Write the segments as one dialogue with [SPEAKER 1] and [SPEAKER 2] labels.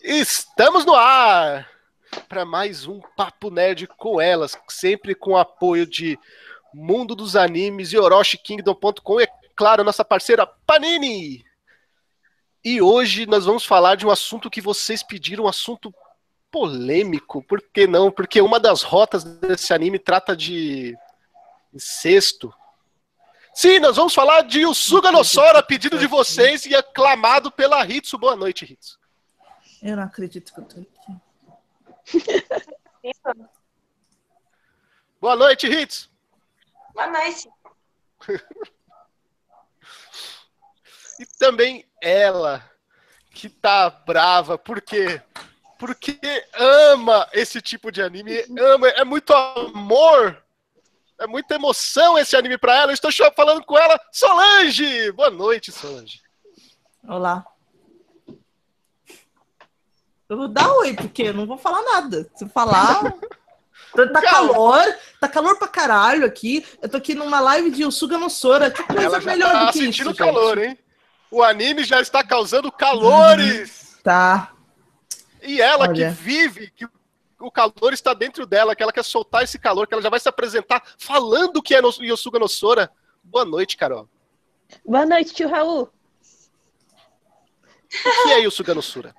[SPEAKER 1] Estamos no ar para mais um Papo Nerd com elas, sempre com apoio de Mundo dos Animes e OroshiKingdom.com e, é claro, nossa parceira Panini. E hoje nós vamos falar de um assunto que vocês pediram, um assunto polêmico. Por que não? Porque uma das rotas desse anime trata de incesto. Sim, nós vamos falar de Usuga no Sora, pedido de vocês e aclamado pela Hitsu. Boa noite, Hitsu.
[SPEAKER 2] Eu não acredito que eu tô aqui.
[SPEAKER 1] Boa noite, Hitsu.
[SPEAKER 3] Boa noite.
[SPEAKER 1] e também ela, que tá brava, por quê? Porque ama esse tipo de anime, ama, é muito amor é muita emoção esse anime para ela. Eu estou falando com ela, Solange! Boa noite, Solange.
[SPEAKER 2] Olá. Eu vou dar oi, porque eu não vou falar nada. Se eu falar. Tá calor, tá calor pra caralho aqui. Eu tô aqui numa live de Usuga no Sora. Que coisa ela melhor tá do que
[SPEAKER 1] sentindo isso, calor, gente. hein? O anime já está causando calores.
[SPEAKER 2] Uhum. Tá.
[SPEAKER 1] E ela Olha. que vive, que o calor está dentro dela, que ela quer soltar esse calor, que ela já vai se apresentar falando que é no, Yosuga no Sora. Boa noite, Carol.
[SPEAKER 4] Boa noite, tio Raul.
[SPEAKER 1] O que é Yosuga no Sora?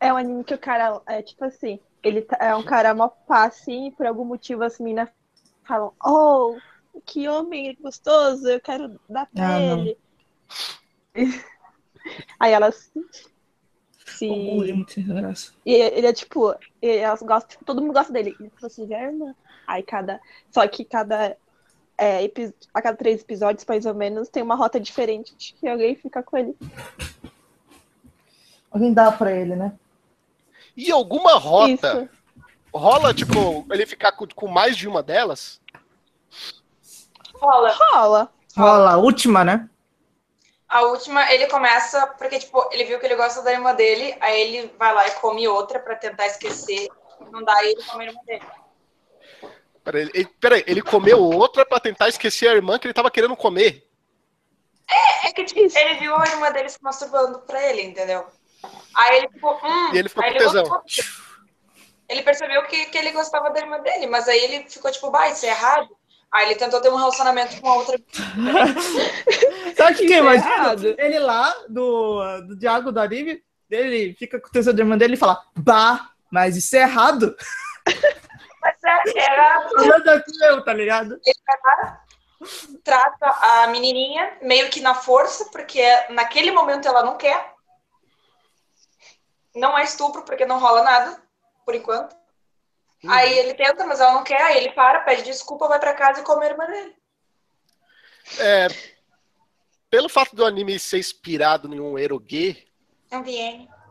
[SPEAKER 4] É um anime que o cara é tipo assim, ele tá, é um cara mó pá, assim, e por algum motivo as meninas falam, oh, que homem gostoso, eu quero dar pra ah, ele. Aí elas se. E ele é tipo, elas gostam, tipo, todo mundo gosta dele. Ele falou assim, irmã. Aí cada. Só que cada. É, a cada três episódios, mais ou menos, tem uma rota diferente que alguém fica com ele.
[SPEAKER 2] Alguém dá pra ele, né?
[SPEAKER 1] E alguma rota Isso. rola, tipo, ele ficar com, com mais de uma delas?
[SPEAKER 3] Rola.
[SPEAKER 4] Rola.
[SPEAKER 2] Rola, a última, né?
[SPEAKER 3] A última, ele começa porque, tipo, ele viu que ele gosta da irmã dele, aí ele vai lá e come outra para tentar esquecer. Não dá, ele come a irmã dele.
[SPEAKER 1] Peraí, ele, peraí, ele comeu outra para tentar esquecer a irmã que ele tava querendo comer?
[SPEAKER 3] É, é que tipo, ele viu a irmã dele se masturbando pra ele, entendeu? Aí ele ficou, hum,
[SPEAKER 1] e ele ficou com tesão. Gostou.
[SPEAKER 3] Ele percebeu que, que ele gostava da irmã dele, mas aí ele ficou tipo, bah, isso é errado. Aí ele tentou ter um relacionamento com a outra.
[SPEAKER 2] Sabe o que, que é imagina? Ele lá, do, do Diago do anime, ele fica com o tesão de irmã dele e fala, bah, mas isso é errado.
[SPEAKER 3] Mas é errado.
[SPEAKER 2] Nada eu, tá ligado?
[SPEAKER 3] Ele trata a menininha meio que na força, porque naquele momento ela não quer. Não é estupro, porque não rola nada, por enquanto. Uhum. Aí ele tenta, mas ela não quer, aí ele para, pede desculpa, vai para casa e come a irmã dele.
[SPEAKER 1] É, pelo fato do anime ser inspirado em um erogue,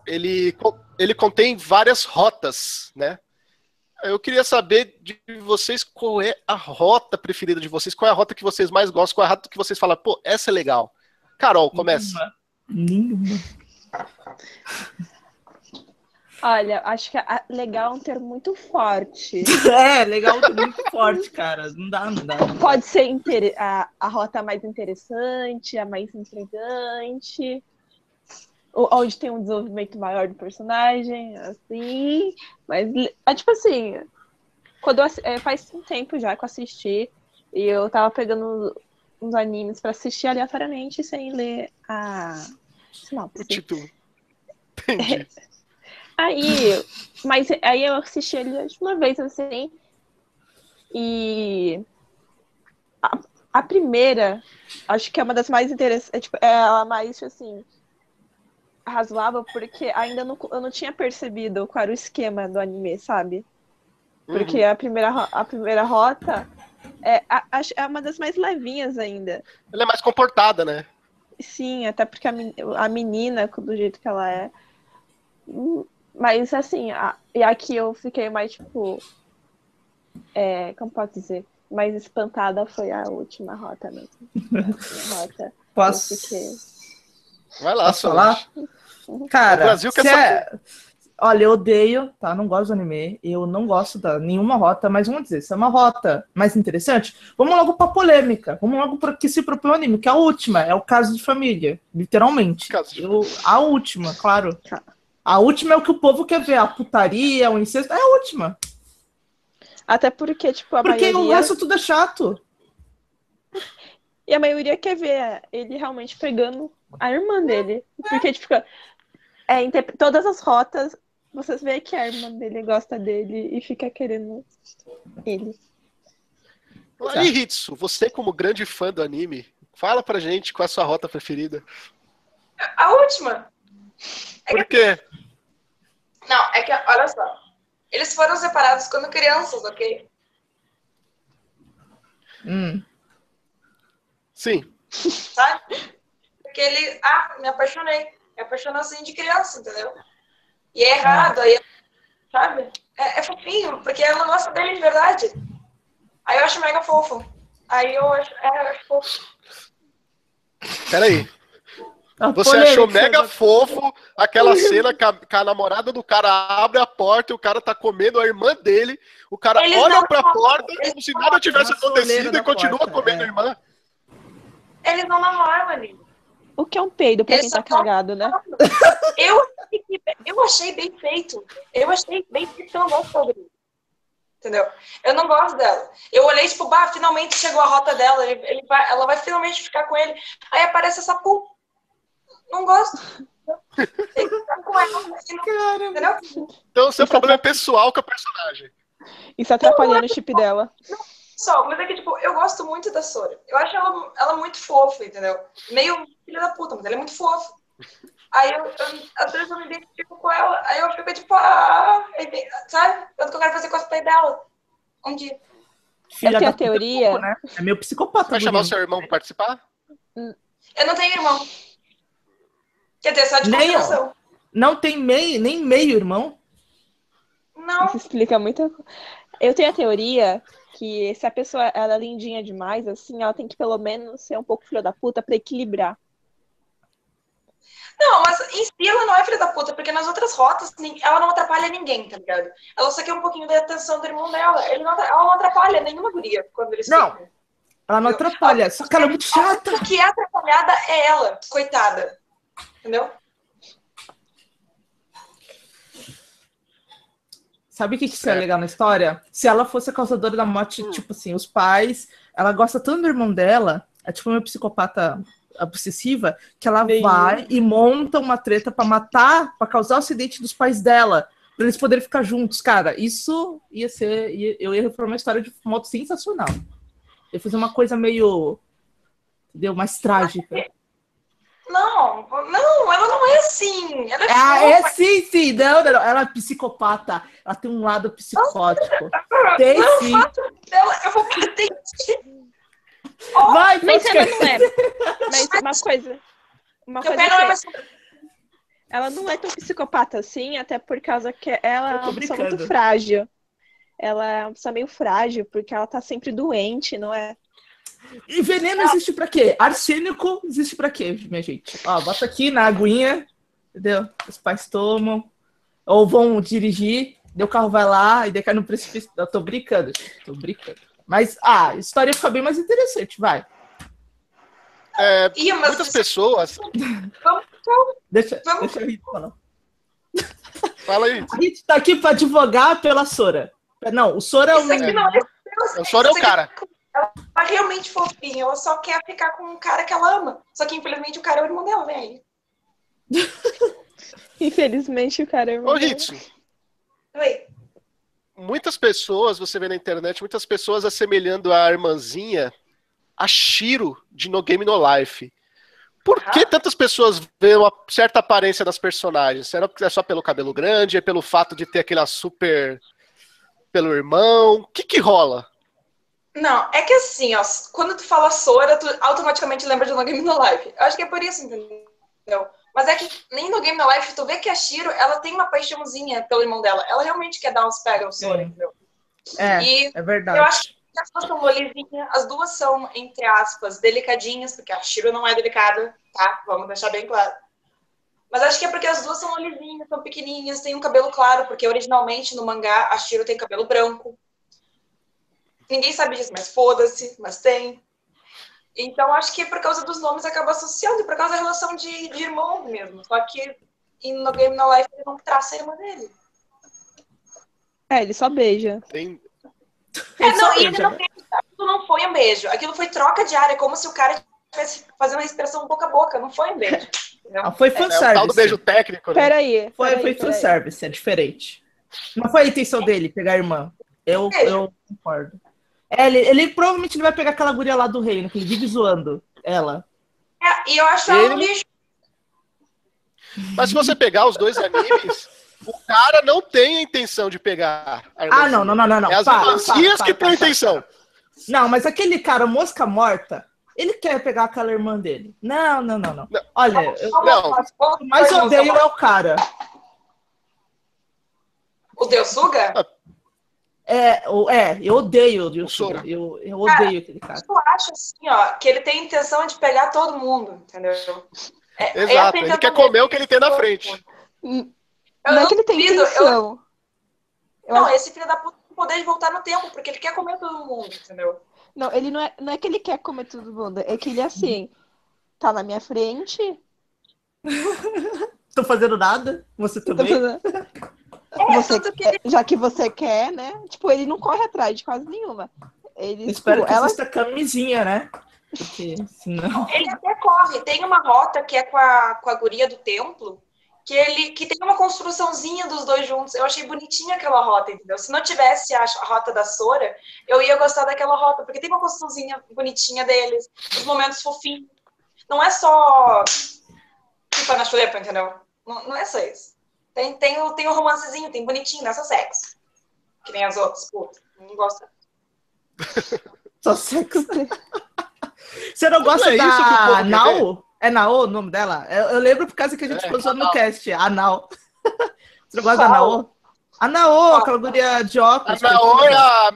[SPEAKER 1] ele, ele contém várias rotas, né? Eu queria saber de vocês qual é a rota preferida de vocês, qual é a rota que vocês mais gostam, qual é a rota que vocês falam, pô, essa é legal. Carol, começa.
[SPEAKER 2] Nenhuma. Nenhuma.
[SPEAKER 4] Olha, acho que a, legal é um termo muito forte.
[SPEAKER 2] É, legal é um termo muito forte, cara. Não dá, não dá.
[SPEAKER 4] Pode ser a, a rota mais interessante, a mais intrigante, onde tem um desenvolvimento maior do personagem, assim. Mas é tipo assim, quando eu, é, faz um tempo já que eu assisti e eu tava pegando uns animes para assistir aleatoriamente sem ler a sinopse.
[SPEAKER 1] O título. Entendi.
[SPEAKER 4] Aí, mas aí eu assisti ele uma vez assim. E a, a primeira, acho que é uma das mais interessantes, é, tipo, é a mais assim razoável porque ainda não, eu não tinha percebido qual era o esquema do anime, sabe? Porque uhum. a, primeira, a primeira rota é, a, é uma das mais levinhas ainda.
[SPEAKER 1] Ela é mais comportada, né?
[SPEAKER 4] Sim, até porque a, a menina, do jeito que ela é, mas assim, a, e aqui eu fiquei mais, tipo. É, como pode dizer? Mais espantada foi a última rota mesmo. A rota.
[SPEAKER 2] Posso.
[SPEAKER 1] Vai lá, Posso falar?
[SPEAKER 2] Cara, o Brasil quer é... Olha, eu odeio, tá? Não gosto do anime. Eu não gosto da nenhuma rota, mas vamos dizer, se é uma rota mais interessante, vamos logo pra polêmica. Vamos logo para que se propõe o anime, que é a última, é o caso de família, literalmente.
[SPEAKER 1] Caso de...
[SPEAKER 2] Eu, a última, claro. Tá. A última é o que o povo quer ver, a putaria, o incesto. É a última.
[SPEAKER 4] Até porque, tipo, a
[SPEAKER 2] Porque
[SPEAKER 4] maioria...
[SPEAKER 2] o resto tudo é chato.
[SPEAKER 4] E a maioria quer ver ele realmente pegando a irmã dele. Porque, tipo, é, em te- todas as rotas, vocês veem que a irmã dele gosta dele e fica querendo ele.
[SPEAKER 1] Aí, Hitsu, você como grande fã do anime, fala pra gente qual é a sua rota preferida.
[SPEAKER 3] A última.
[SPEAKER 1] Por quê?
[SPEAKER 3] Não, é que, olha só. Eles foram separados quando crianças, ok?
[SPEAKER 2] Hum.
[SPEAKER 1] Sim.
[SPEAKER 3] Sabe? Porque ele. Ah, me apaixonei. Me apaixonou assim de criança, entendeu? E é errado, aí. Sabe? É, é fofinho, porque ela gosta dele de verdade. Aí eu acho mega fofo. Aí eu acho, é, eu acho fofo.
[SPEAKER 1] Peraí.
[SPEAKER 2] A
[SPEAKER 1] Você
[SPEAKER 2] polêmica,
[SPEAKER 1] achou mega
[SPEAKER 2] né?
[SPEAKER 1] fofo aquela cena que a, que a namorada do cara abre a porta e o cara tá comendo a irmã dele. O cara
[SPEAKER 3] Eles
[SPEAKER 1] olha pra porta como se nada tivesse acontecido e continua
[SPEAKER 2] porta,
[SPEAKER 1] comendo
[SPEAKER 2] é.
[SPEAKER 1] a irmã.
[SPEAKER 3] Eles não namoram ali.
[SPEAKER 4] O que é um peido pra quem
[SPEAKER 3] Eles
[SPEAKER 4] tá
[SPEAKER 3] só falam-
[SPEAKER 4] cagado, né?
[SPEAKER 3] Eu, eu achei bem feito. Eu achei bem feito, eu não gosto Audrey. Entendeu? Eu não gosto dela. Eu olhei, tipo, bah, finalmente chegou a rota dela. Ele, ele vai, ela vai finalmente ficar com ele. Aí aparece essa puta. Não gosto. Tem que ficar com ela. não- Entendeu?
[SPEAKER 1] Então o seu
[SPEAKER 4] Isso
[SPEAKER 1] problema é pessoal com a personagem.
[SPEAKER 4] Isso atrapalhando o chip dela.
[SPEAKER 3] Só, mas é que, tipo, eu gosto muito da Sora. Eu acho ela, ela muito fofa, entendeu? Meio filha da puta, mas ela é muito fofa. Aí eu, eu, às vezes eu me identifico com ela, aí eu fico tipo, ah, sabe? Tanto que eu quero fazer cosplay dela. Um dia.
[SPEAKER 2] Filha
[SPEAKER 4] Eu tenho a
[SPEAKER 2] puta,
[SPEAKER 4] teoria.
[SPEAKER 2] né? É meio psicopata.
[SPEAKER 1] Vai chamar o seu irmão pra participar?
[SPEAKER 3] Eu não tenho irmão. Quer dizer, só de
[SPEAKER 2] Nem
[SPEAKER 3] confirmação.
[SPEAKER 2] Não tem meio, nem meio, irmão.
[SPEAKER 3] Não.
[SPEAKER 4] Isso explica muita coisa. Eu tenho a teoria que se a pessoa ela é lindinha demais, assim, ela tem que pelo menos ser um pouco filha da puta pra equilibrar.
[SPEAKER 3] Não, mas em si ela não é filha da puta, porque nas outras rotas ela não atrapalha ninguém, tá ligado? Ela só quer um pouquinho da atenção do irmão dela. Ele não, ela não atrapalha nenhuma guria quando eles
[SPEAKER 2] Não.
[SPEAKER 3] ficam.
[SPEAKER 2] Ela não atrapalha. Só que ela é muito chata.
[SPEAKER 3] O que é atrapalhada é ela, coitada. Entendeu?
[SPEAKER 2] Sabe o que, que seria
[SPEAKER 1] Certo.
[SPEAKER 2] legal na história? Se ela fosse a causadora da morte, tipo assim, os pais, ela gosta tanto do irmão dela, é tipo uma psicopata obsessiva, que ela
[SPEAKER 4] Bem-
[SPEAKER 2] vai e monta uma treta pra matar, pra causar o acidente dos pais dela, pra eles poderem ficar juntos. Cara, isso ia ser. ia- eu ia reformar uma história de modo sensacional. Eu ia fazer uma coisa meio. Entendeu? Mais trágica.
[SPEAKER 3] Não, não, ela não é assim. Ela é
[SPEAKER 2] Ah, é sim, sim. Não, não, não. Ela é psicopata. Ela tem um lado psicótico. Tem
[SPEAKER 3] Não,
[SPEAKER 2] sim.
[SPEAKER 3] Eu vou bater ti.
[SPEAKER 2] Vai,
[SPEAKER 4] Mas ela não é. Mas uma coisa. Uma coisa
[SPEAKER 3] não é mais.
[SPEAKER 4] ela não é tão psicopata assim, até por causa que ela é uma pessoa muito frágil. Ela é uma pessoa meio frágil, porque ela tá sempre doente, não é?
[SPEAKER 2] E veneno existe pra quê? Arsênico existe pra quê, minha gente? Ó, bota aqui na aguinha, entendeu? Os pais tomam. Ou vão dirigir, daí o carro vai lá e daí cai no precipício. Eu tô brincando, gente, tô brincando. Mas, ah, a história fica bem mais interessante, vai.
[SPEAKER 1] É,
[SPEAKER 3] Ih, mas
[SPEAKER 1] muitas pessoas.
[SPEAKER 2] Deixa,
[SPEAKER 3] Vamos.
[SPEAKER 2] deixa eu rir falar.
[SPEAKER 1] Fala aí.
[SPEAKER 2] A gente tá aqui pra advogar pela Sora. Não, o Sora é um.
[SPEAKER 3] Isso aqui não é.
[SPEAKER 1] O Sora é o cara.
[SPEAKER 3] Ela é realmente fofinha, ela só quer ficar com um cara que ela ama. Só que infelizmente o cara é o irmão dela, velho.
[SPEAKER 4] Infelizmente o cara é
[SPEAKER 1] Ô,
[SPEAKER 4] irmão dela.
[SPEAKER 1] Hitsu,
[SPEAKER 3] Oi.
[SPEAKER 1] muitas pessoas, você vê na internet, muitas pessoas assemelhando a irmãzinha a Shiro de No Game No Life. Por que tantas pessoas veem uma certa aparência das personagens? Será que é só pelo cabelo grande? É pelo fato de ter aquela super. pelo irmão? O que que rola?
[SPEAKER 3] Não, é que assim, ó, quando tu fala Sora, tu automaticamente lembra de No Game No Life. Eu acho que é por isso, entendeu? Mas é que nem no Game No Life, tu vê que a Shiro, ela tem uma paixãozinha pelo irmão dela. Ela realmente quer dar uns pega ao Sora, entendeu?
[SPEAKER 2] É,
[SPEAKER 3] E
[SPEAKER 2] é verdade.
[SPEAKER 3] eu acho que as duas são molezinhas, as duas são, entre aspas, delicadinhas, porque a Shiro não é delicada, tá? Vamos deixar bem claro. Mas acho que é porque as duas são molezinhas, são pequenininhas, têm um cabelo claro, porque originalmente no mangá a Shiro tem cabelo branco. Ninguém sabe disso, mas foda-se, mas tem. Então acho que por causa dos nomes acaba associando, e por causa da relação de, de irmãos mesmo. Só que no Game No Life ele não traça a irmã dele.
[SPEAKER 4] É, ele só beija.
[SPEAKER 1] Tem...
[SPEAKER 3] É, não, e ele não, aquilo não foi um beijo. Aquilo foi troca de área, como se o cara estivesse fazendo uma expressão boca a boca. Não foi um beijo.
[SPEAKER 2] Ah, foi fanservice. É,
[SPEAKER 1] o tal do beijo técnico.
[SPEAKER 4] Né? Peraí.
[SPEAKER 2] Foi, foi fanservice, é diferente. Não foi a intenção dele pegar a irmã. Eu, eu concordo. É, ele, ele provavelmente ele vai pegar aquela guria lá do reino, que ele vive zoando ela.
[SPEAKER 3] É, e eu acho ele... ela um lixo.
[SPEAKER 1] Mas se você pegar os dois animes, o cara não tem a intenção de pegar.
[SPEAKER 2] ah, não, não, não, não, não.
[SPEAKER 1] É as irmãzinhas que têm a intenção.
[SPEAKER 2] Não, mas aquele cara, mosca morta, ele quer pegar aquela irmã dele. Não, não, não, não. não. Olha, eu, não. o mais odeio é o cara.
[SPEAKER 3] O Deus Suga?
[SPEAKER 2] É, é, eu odeio o Dilson. Eu, eu odeio cara, aquele cara.
[SPEAKER 3] Eu acho assim, ó, que ele tem intenção de pegar todo mundo, entendeu?
[SPEAKER 1] É, é Exato, ele quer comer o que ele tem na frente.
[SPEAKER 4] Eu não, não é que ele tem intenção.
[SPEAKER 3] Eu... Não, esse filho da puta tem poder de voltar no tempo, porque ele quer comer todo mundo, entendeu?
[SPEAKER 4] Não, ele não é, não é que ele quer comer todo mundo, é que ele assim, tá na minha frente.
[SPEAKER 2] Tô fazendo nada? Você também?
[SPEAKER 4] É, você, que... Já que você quer, né? Tipo, ele não corre atrás de quase nenhuma. Ele,
[SPEAKER 2] Espero tipo, que ela... exista camisinha, né? Porque senão...
[SPEAKER 3] Ele até corre. Tem uma rota que é com a, com a guria do templo, que ele que tem uma construçãozinha dos dois juntos. Eu achei bonitinha aquela rota, entendeu? Se não tivesse a, a rota da Sora, eu ia gostar daquela rota, porque tem uma construçãozinha bonitinha deles, os momentos fofinhos. Não é só tipo na chulepa, entendeu? Não, não é só isso. Tem, tem, o, tem o romancezinho, tem bonitinho, nessa sexo. Que nem as outras, puta. Não gosto.
[SPEAKER 2] Só sexo. Você não gosta é da Nau? É Nao o nome dela? Eu, eu, lembro por causa que a gente é, no cast, a Nao. Você não gosta da Nao? A Nao, aquela guria de óculos.
[SPEAKER 1] A Nao é a,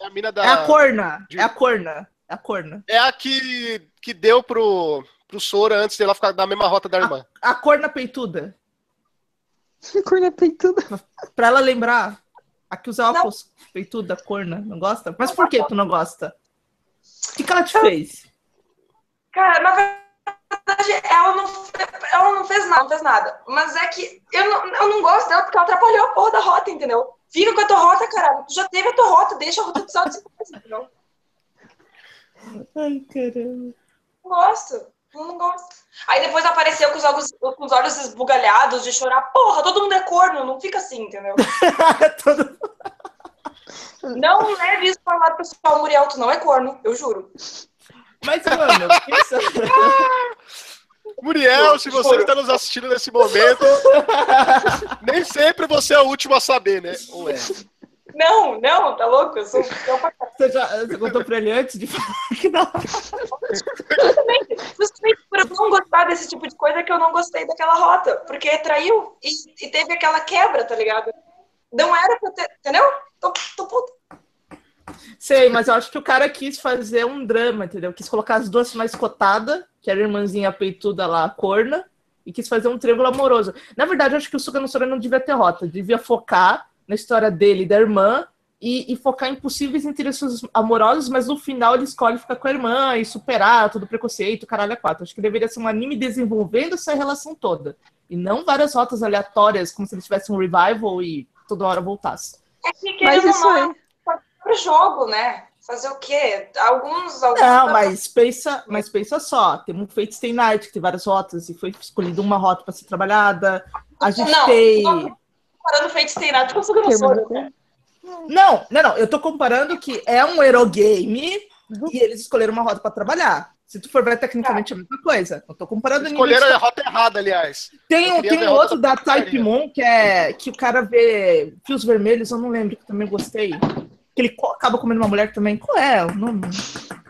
[SPEAKER 1] é a mina da...
[SPEAKER 2] É a corna, de... é a corna. É a corna.
[SPEAKER 1] É a que, que deu pro, pro Sora antes de ela ficar na mesma rota da irmã.
[SPEAKER 2] A, a corna peituda.
[SPEAKER 4] corna peituda.
[SPEAKER 2] Pra ela lembrar. A que usa óculos não. peituda, corna. Não gosta? Mas por que tu não gosta? O que, que ela te fez?
[SPEAKER 3] Cara, na verdade, ela não, ela não fez nada, não fez nada. Mas é que eu não, eu não gosto dela porque ela atrapalhou a porra da rota, entendeu? Fica com a tua rota, caralho. Tu já teve a tua rota, deixa a rota do salto de entendeu?
[SPEAKER 2] Ai, caramba.
[SPEAKER 3] Não gosto. Não gosto. Aí depois apareceu com os, olhos, com os olhos esbugalhados de chorar. Porra, todo mundo é corno, não fica assim, entendeu? todo... Não leve isso pra lá, pessoal. Muriel, tu não é corno, eu juro.
[SPEAKER 2] Mas, mano, pensa...
[SPEAKER 1] Muriel, se você está nos assistindo nesse momento, nem sempre você é o último a saber, né? Ou é?
[SPEAKER 3] Não, não, tá louco? Eu sou
[SPEAKER 2] você, já, você contou pra ele antes de falar que não.
[SPEAKER 3] Justamente, justamente por eu não gostar desse tipo de coisa que eu não gostei daquela rota. Porque traiu e, e teve aquela quebra, tá ligado? Não era pra ter. Entendeu? Tô, tô puto.
[SPEAKER 2] Sei, mas eu acho que o cara quis fazer um drama, entendeu? Quis colocar as duas mais cotadas, que era a irmãzinha peituda lá, a corna, e quis fazer um triângulo amoroso. Na verdade, eu acho que o Suga no Sora não devia ter rota, devia focar na história dele e da irmã e, e, focar em possíveis interesses amorosos, mas no final ele escolhe ficar com a irmã e superar todo o preconceito, caralho, a quatro. Acho que deveria ser um anime desenvolvendo essa relação toda. E não várias rotas aleatórias, como se ele tivesse um revival e toda hora voltasse.
[SPEAKER 3] É que mas isso aí. Pro jogo, né? Fazer o quê? Alguns. alguns
[SPEAKER 2] não, mas pensa, mas pensa só: tem um Fate Stay Night, que tem várias rotas, e foi escolhida uma rota para ser trabalhada. A gente não, tem. Não,
[SPEAKER 3] comparando Night com Suga no Sora, né?
[SPEAKER 2] Não, não, não. Eu tô comparando que é um Eurogame uhum. e eles escolheram uma rota para trabalhar. Se tu for ver tecnicamente é a mesma coisa. Eu tô comparando
[SPEAKER 1] Escolheram a rota errada, aliás.
[SPEAKER 2] Tem, um, tem um outro da Type Moon que é que o cara vê fios vermelhos, eu não lembro, que eu também gostei. Que ele acaba comendo uma mulher também. Qual é o nome?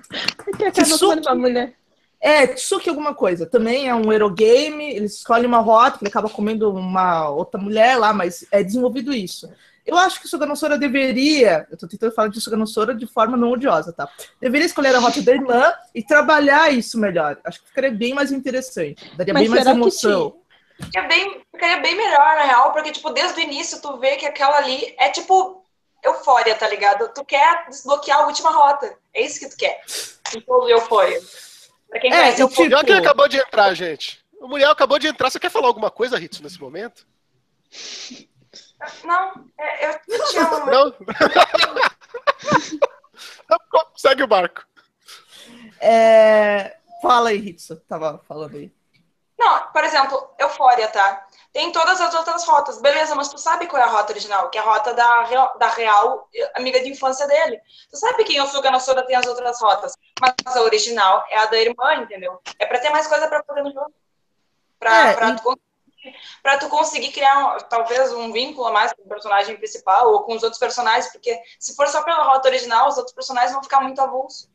[SPEAKER 4] Que acaba comendo uma mulher.
[SPEAKER 2] É, Tsuki alguma coisa. Também é um Eurogame, eles escolhem uma rota, que ele acaba comendo uma outra mulher lá, mas é desenvolvido isso. Eu acho que o Suganosora deveria, eu tô tentando falar de Suganosora de forma não odiosa, tá? Deveria escolher a rota da irmã e trabalhar isso melhor. Acho que ficaria bem mais interessante. Daria Mas bem mais emoção.
[SPEAKER 3] Ficaria bem, ficaria bem melhor, na real, porque, tipo, desde o início tu vê que aquela ali é, tipo, eufória, tá ligado? Tu quer desbloquear a última rota. É isso que tu quer. Em todo eufória.
[SPEAKER 1] Pra quem é, conhece, tipo... que acabou de entrar, gente. O Muriel acabou de entrar. Você quer falar alguma coisa, Ritsu, nesse momento?
[SPEAKER 3] Não, é, eu te amo.
[SPEAKER 1] Não? Segue o barco.
[SPEAKER 2] É... Fala aí, Ritsu. Tava falando aí.
[SPEAKER 3] Não, por exemplo, Eufória, tá? Tem todas as outras rotas. Beleza, mas tu sabe qual é a rota original? Que é a rota da Real, da Real amiga de infância dele. Tu sabe que em Osuga no Sora tem as outras rotas. Mas a original é a da irmã, entendeu? É pra ter mais coisa pra fazer no jogo. Pra, é, pra, tu, pra tu conseguir criar, talvez, um vínculo a mais com o personagem principal ou com os outros personagens. Porque se for só pela rota original, os outros personagens vão ficar muito avulsos.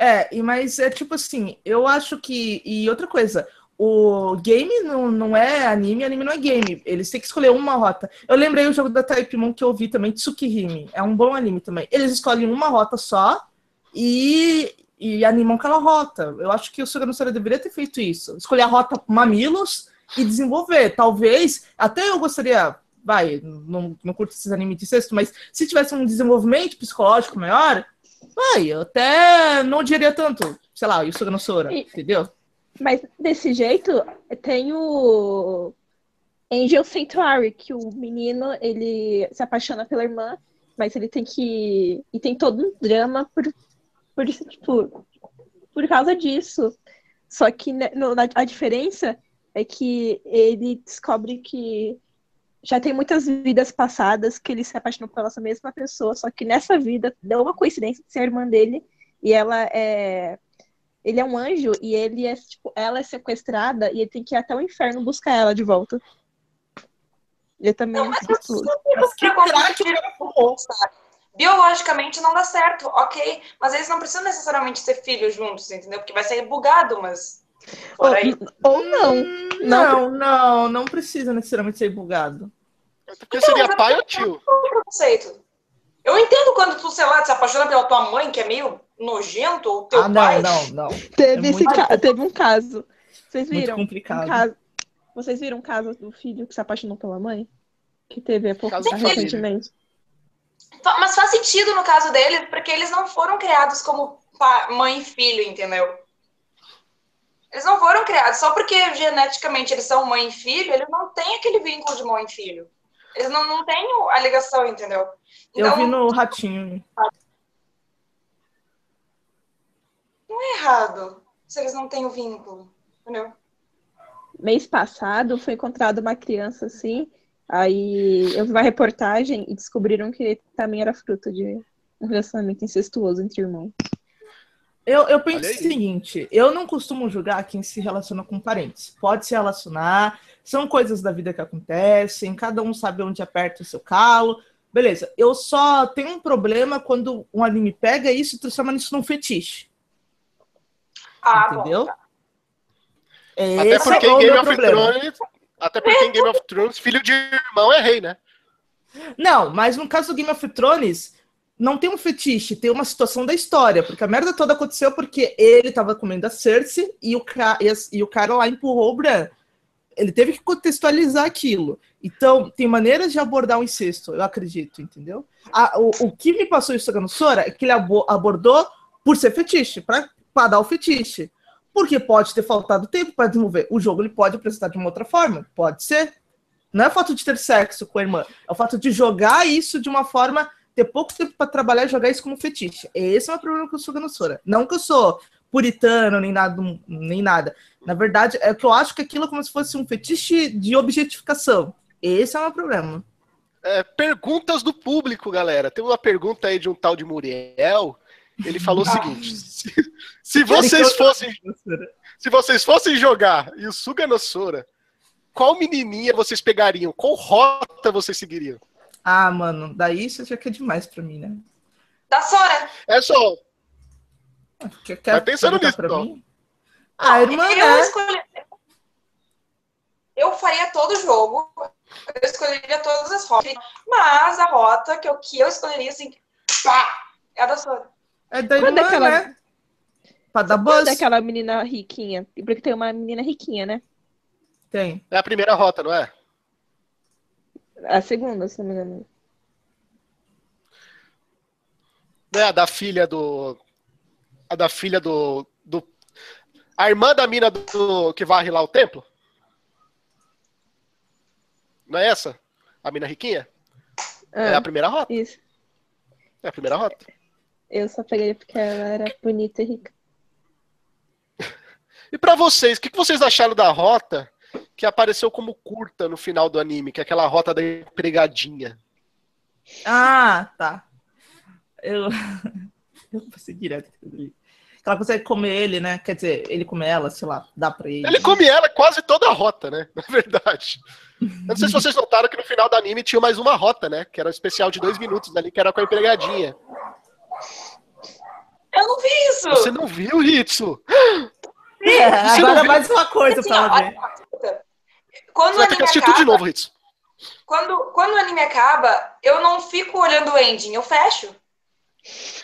[SPEAKER 2] É, mas é tipo assim, eu acho que. E outra coisa, o game não, não é anime, anime não é game. Eles têm que escolher uma rota. Eu lembrei o jogo da Type Moon que eu vi também, Tsukihime. É um bom anime também. Eles escolhem uma rota só e, e animam aquela rota. Eu acho que o Suga no deveria ter feito isso. Escolher a rota Mamilos e desenvolver. Talvez, até eu gostaria, vai, não, não curto esses animes de sexto, mas se tivesse um desenvolvimento psicológico maior, vai, eu até não diria tanto, sei lá, o Yusuga no Sora, entendeu?
[SPEAKER 4] Mas desse jeito, tem o Angel Sanctuary, que o menino, ele se apaixona pela irmã, mas ele tem que... E tem todo um drama por, por, tipo, por causa disso. Só que né, no, a diferença é que ele descobre que já tem muitas vidas passadas que ele se apaixonou pela essa mesma pessoa, só que nessa vida deu uma coincidência de ser irmã dele e ela é ele é um anjo e ele é, tipo, ela é sequestrada e ele tem que ir até o inferno buscar ela de volta. Ele também não, mas é tudo. Mas que
[SPEAKER 3] Biologicamente não dá certo, ok. Mas eles não precisam necessariamente ser filhos juntos, entendeu? Porque vai ser bugado, mas.
[SPEAKER 4] Ou, ou não.
[SPEAKER 2] Hum, não. Não, não, não precisa necessariamente ser bugado.
[SPEAKER 1] Porque então, seria pai ou tio?
[SPEAKER 3] Eu entendo quando tu, sei lá, se apaixona pela tua mãe, que é meio nojento, ou teu
[SPEAKER 2] ah,
[SPEAKER 3] pai.
[SPEAKER 2] Não, não, não.
[SPEAKER 4] Teve, é esse ca... teve um caso. Vocês viram?
[SPEAKER 2] Muito complicado.
[SPEAKER 4] Um caso... Vocês viram o caso do filho que se apaixonou pela mãe? Que teve há pouco recentemente.
[SPEAKER 3] Mas faz sentido no caso deles, porque eles não foram criados como mãe e filho, entendeu? Eles não foram criados só porque geneticamente eles são mãe e filho, eles não têm aquele vínculo de mãe e filho. Eles não, não têm a ligação, entendeu?
[SPEAKER 2] Então, eu vi no Ratinho.
[SPEAKER 3] Não é errado se eles não têm o vínculo, entendeu?
[SPEAKER 4] Mês passado foi encontrada uma criança assim, aí eu vi uma reportagem e descobriram que ele também era fruto de um relacionamento incestuoso entre irmãos.
[SPEAKER 2] Eu, eu penso o seguinte, eu não costumo julgar quem se relaciona com parentes. Pode se relacionar, são coisas da vida que acontecem, cada um sabe onde aperta o seu calo. Beleza, eu só tenho um problema quando um anime pega isso e transforma isso num fetiche. Ah, entendeu? Bom, tá.
[SPEAKER 1] Até porque é em Game of Thrones, até porque em Game of Thrones, filho de irmão é rei, né?
[SPEAKER 2] Não, mas no caso do Game of Thrones, não tem um fetiche, tem uma situação da história, porque a merda toda aconteceu porque ele tava comendo a Cersei e o, ca... e o cara lá empurrou o Bran. Ele teve que contextualizar aquilo. Então, tem maneiras de abordar o incesto, eu acredito, entendeu? A, o, o que me passou isso no Sora é que ele abordou por ser fetiche, para dar o fetiche. Porque pode ter faltado tempo para desenvolver. O jogo ele pode apresentar de uma outra forma, pode ser. Não é o fato de ter sexo com a irmã, é o fato de jogar isso de uma forma ter pouco tempo para trabalhar e jogar isso como fetiche. Esse é o problema que eu sou no Sora. Não que eu sou puritano, nem nada, nem nada. Na verdade, é que eu acho que aquilo é como se fosse um fetiche de objetificação. Esse é o meu problema.
[SPEAKER 1] É, perguntas do público, galera. Tem uma pergunta aí de um tal de Muriel. Ele falou o seguinte: se, se vocês fossem. Se vocês fossem jogar e o Suga no Sora, qual menininha vocês pegariam? Qual rota vocês seguiriam?
[SPEAKER 2] Ah, mano, daí isso já que é demais pra mim, né?
[SPEAKER 3] Da Sora.
[SPEAKER 1] É só.
[SPEAKER 2] Quer, quer
[SPEAKER 1] Vai pensando nisso, pra mim?
[SPEAKER 2] Ah, irmã, eu,
[SPEAKER 3] né? escolhi... eu faria todo o jogo. Eu escolheria todas as rotas. Mas a rota que eu, que eu escolheria, assim, pá, é a da Sora.
[SPEAKER 2] É da irmã, daquela... né? Pra dar buzz.
[SPEAKER 4] daquela menina riquinha. Porque tem uma menina riquinha, né?
[SPEAKER 2] Tem.
[SPEAKER 1] É a primeira rota, não é?
[SPEAKER 4] A segunda, se não me engano.
[SPEAKER 1] É a da filha do. A da filha do. do A irmã da mina do, que varre lá o templo? Não é essa? A mina riquinha?
[SPEAKER 4] Ah,
[SPEAKER 1] é a primeira rota.
[SPEAKER 4] Isso.
[SPEAKER 1] É a primeira rota.
[SPEAKER 4] Eu só peguei porque ela era bonita e rica.
[SPEAKER 1] E para vocês, o que vocês acharam da rota que apareceu como curta no final do anime, que é aquela rota da empregadinha?
[SPEAKER 2] Ah, tá. Eu, eu passei direto ali. Ela consegue comer ele, né? Quer dizer, ele come ela, sei lá, dá pra ele.
[SPEAKER 1] Ele come ela quase toda a rota, né? Na verdade. Eu não sei se vocês notaram que no final do anime tinha mais uma rota, né? Que era um especial de dois minutos ali, que era com a empregadinha.
[SPEAKER 3] Eu não vi isso!
[SPEAKER 1] Você não viu, Hitsu?
[SPEAKER 2] É, agora mais uma coisa
[SPEAKER 3] Assim,
[SPEAKER 2] pra ela ver.
[SPEAKER 3] Quando
[SPEAKER 1] Você
[SPEAKER 3] o
[SPEAKER 1] vai ter que
[SPEAKER 3] anime
[SPEAKER 1] assistir
[SPEAKER 3] acaba,
[SPEAKER 1] tudo de novo, Hitsu.
[SPEAKER 3] Quando, quando o anime acaba, eu não fico olhando o ending, eu fecho.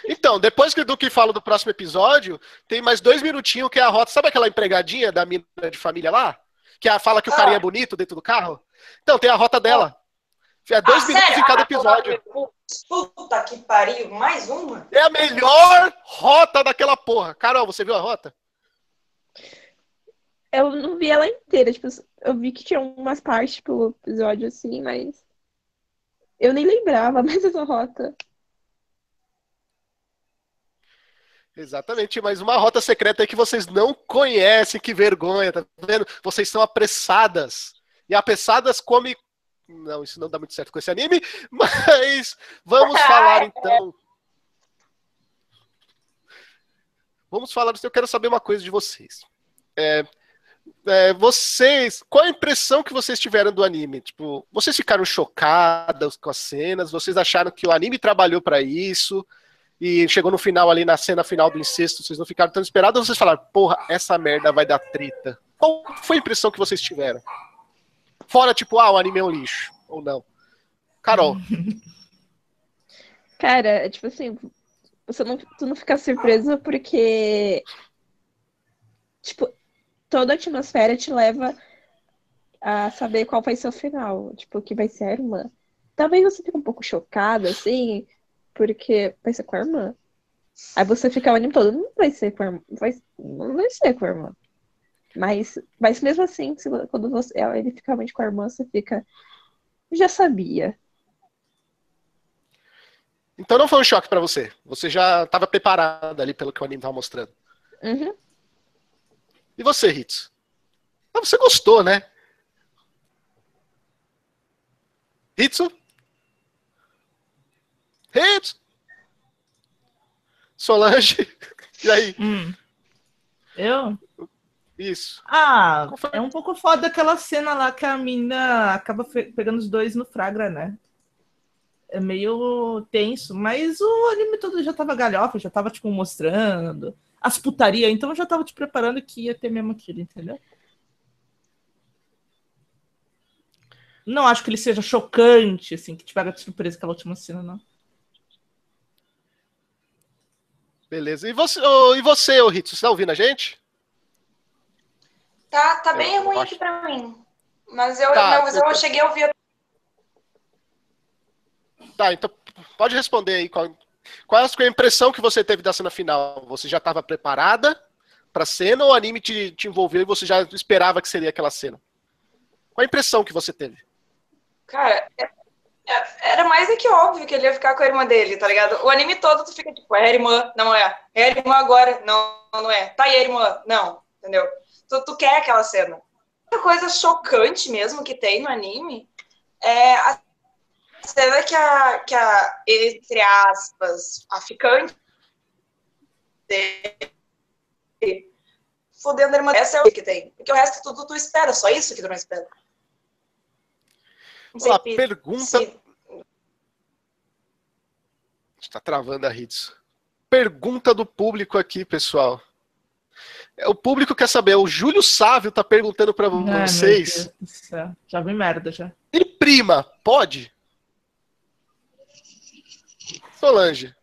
[SPEAKER 1] Então, depois que- do que falo do próximo episódio, tem mais dois minutinhos que é a rota. Sabe aquela empregadinha da mina de família lá? Que a- fala que o
[SPEAKER 3] Ah.
[SPEAKER 1] carinha é bonito dentro do carro? Então, tem a rota dela. É dois
[SPEAKER 3] Ah,
[SPEAKER 1] minutos
[SPEAKER 3] sério?
[SPEAKER 1] em cada
[SPEAKER 3] Ah,
[SPEAKER 1] episódio.
[SPEAKER 3] Putz, Puta que pariu, mais uma?
[SPEAKER 1] É a melhor rota daquela porra. Carol, você viu a rota?
[SPEAKER 4] Eu não vi ela inteira, tipo, eu vi que tinha umas partes pelo episódio assim, mas eu nem lembrava mais dessa rota.
[SPEAKER 1] Exatamente, mas uma rota secreta aí que vocês não conhecem, que vergonha, tá vendo? Vocês são apressadas. E apressadas come. Não, isso não dá muito certo com esse anime, mas vamos falar então. Vamos falar. Eu quero saber uma coisa de vocês. É, é, vocês, qual a impressão que vocês tiveram do anime? Tipo, vocês ficaram chocadas com as cenas? Vocês acharam que o anime trabalhou para isso? e chegou no final ali, na cena final do incesto, vocês não ficaram tão esperados, ou vocês falaram, porra, essa merda vai dar treta? Qual foi a impressão que vocês tiveram? Fora, tipo, ah, o anime é um lixo, ou não? Carol,
[SPEAKER 4] Cara, é tipo assim, você não, tu não fica surpreso porque, tipo, toda a atmosfera te leva a saber qual vai ser o final, tipo, que vai ser a irmã. Talvez você fique um pouco chocada, assim, porque vai ser com a irmã. Aí você fica o anime todo, não vai ser com a irmã, vai, não vai ser com a irmã. Mas, mas mesmo assim, quando você, ele fica realmente com a irmã, você fica, já sabia.
[SPEAKER 1] então não foi um choque pra você. Você já estava preparada ali pelo que o anime tava mostrando.
[SPEAKER 4] Uhum.
[SPEAKER 1] E você, Hitsu? Ah, você gostou, né? Hitsu? Hitsu? Solange? E aí?
[SPEAKER 2] Hum. Eu?
[SPEAKER 1] Isso.
[SPEAKER 2] Ah, é um pouco foda aquela cena lá que a mina acaba pegando os dois no Fragra, né? É meio tenso, mas o anime todo já tava galhofa, já tava, tipo, mostrando as putaria, então eu já tava te preparando que ia ter mesmo aquilo, entendeu? Não acho que ele seja chocante, assim, que te pega de surpresa aquela última cena, não.
[SPEAKER 1] Beleza. E você, ô, e você, ô Hitsu, você tá ouvindo a gente?
[SPEAKER 3] Tá, tá bem
[SPEAKER 1] Eu
[SPEAKER 3] ruim
[SPEAKER 1] acho-
[SPEAKER 3] aqui pra mim. Mas eu,
[SPEAKER 1] Tá,
[SPEAKER 3] mas eu
[SPEAKER 1] eu-
[SPEAKER 3] cheguei a ouvir.
[SPEAKER 1] Tá, então pode responder aí. Qual, qual é a impressão que você teve da cena final? Você já estava preparada pra cena ou o anime te, te envolveu e você já esperava que seria aquela cena? Qual a impressão que você teve?
[SPEAKER 3] Cara, é- é- era mais do que óbvio que ele ia ficar com a irmã dele, tá ligado? O anime todo tu fica tipo, é a irmã, não é. É a irmã agora, não, não é. Tá aí a irmã, não, entendeu? Tu, tu quer aquela cena. A coisa chocante mesmo que tem no anime é a cena que a, que a entre aspas, a ficante dele fudendo a irmã. Essa é o que tem. Porque o resto tudo tu espera, só isso que tu não espera. Não sei
[SPEAKER 1] Olha lá,
[SPEAKER 3] se-
[SPEAKER 1] pergunta.
[SPEAKER 3] se-
[SPEAKER 1] Está travando a Hitsu. Pergunta do público aqui, pessoal. O público quer saber. O Júlio Sávio tá perguntando para vocês.
[SPEAKER 2] Deus do céu. Já vi merda, já.
[SPEAKER 1] E prima, pode? Solange.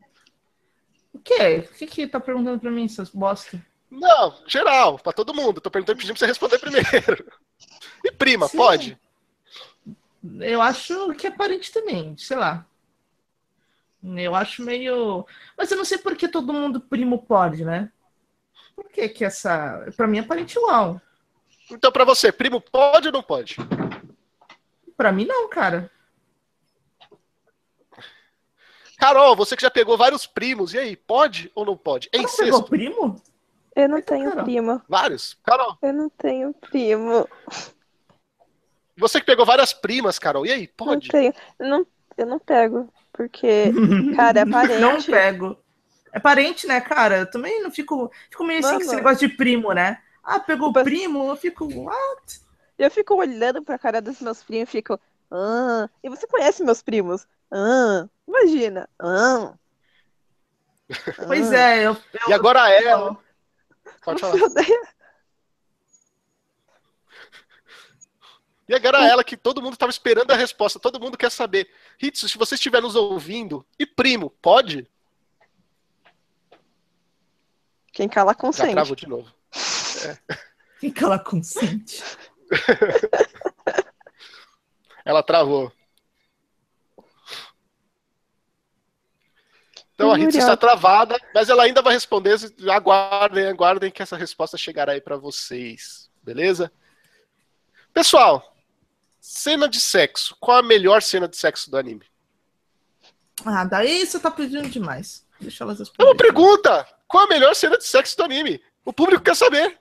[SPEAKER 2] O quê? O que que tá perguntando pra mim, seus bosta?
[SPEAKER 1] Não, geral, pra todo mundo. Tô perguntando pedindo pra você responder primeiro. E prima,
[SPEAKER 2] Sim.
[SPEAKER 1] pode?
[SPEAKER 2] Eu acho que é parente também, sei lá. Eu acho meio. Mas eu não sei por que todo mundo primo pode, né? Por que que essa... Pra mim é parente Uau.
[SPEAKER 1] Então, pra você, primo pode ou não pode?
[SPEAKER 2] Pra mim não, cara.
[SPEAKER 1] Carol, você que já pegou vários primos, e aí, pode ou não pode? É
[SPEAKER 2] Você não pegou primo?
[SPEAKER 4] Eu não tenho
[SPEAKER 2] Carol.
[SPEAKER 4] primo.
[SPEAKER 1] Vários? Carol,
[SPEAKER 4] Eu não tenho primo.
[SPEAKER 1] você que pegou várias primas, Carol, e aí,
[SPEAKER 4] Não
[SPEAKER 1] pode?
[SPEAKER 4] tenho. Eu não, eu não pego. Porque, cara, é parente.
[SPEAKER 2] Não pego. É parente, né, cara? Eu também não fico. Fico meio assim com esse negócio de primo, né? Ah, pegou
[SPEAKER 4] Mas-
[SPEAKER 2] primo, eu fico. Ah,
[SPEAKER 4] Eu fico olhando pra cara dos meus primos e fico. Ah, e você conhece meus primos? Ah, imagina. Ah.
[SPEAKER 2] pois
[SPEAKER 4] Ah.
[SPEAKER 2] é, eu. eu
[SPEAKER 1] E agora ela. Pode falar. E agora ela, que todo mundo estava esperando a resposta, todo mundo quer saber. Hitsu, se você estiver nos ouvindo, e primo, pode?
[SPEAKER 4] Quem cala
[SPEAKER 1] Já
[SPEAKER 4] consente.
[SPEAKER 1] travou de novo.
[SPEAKER 2] Fica lá consciente.
[SPEAKER 1] Ela travou. Então a Hitsu está travada, mas ela ainda vai responder. Aguardem, aguardem que essa resposta chegará aí para vocês. Beleza? Pessoal, cena de sexo. Qual a melhor cena de sexo do anime?
[SPEAKER 2] Ah, daí você tá pedindo demais. Deixa elas
[SPEAKER 1] É uma pergunta! Qual a melhor cena de sexo do anime? O público quer saber.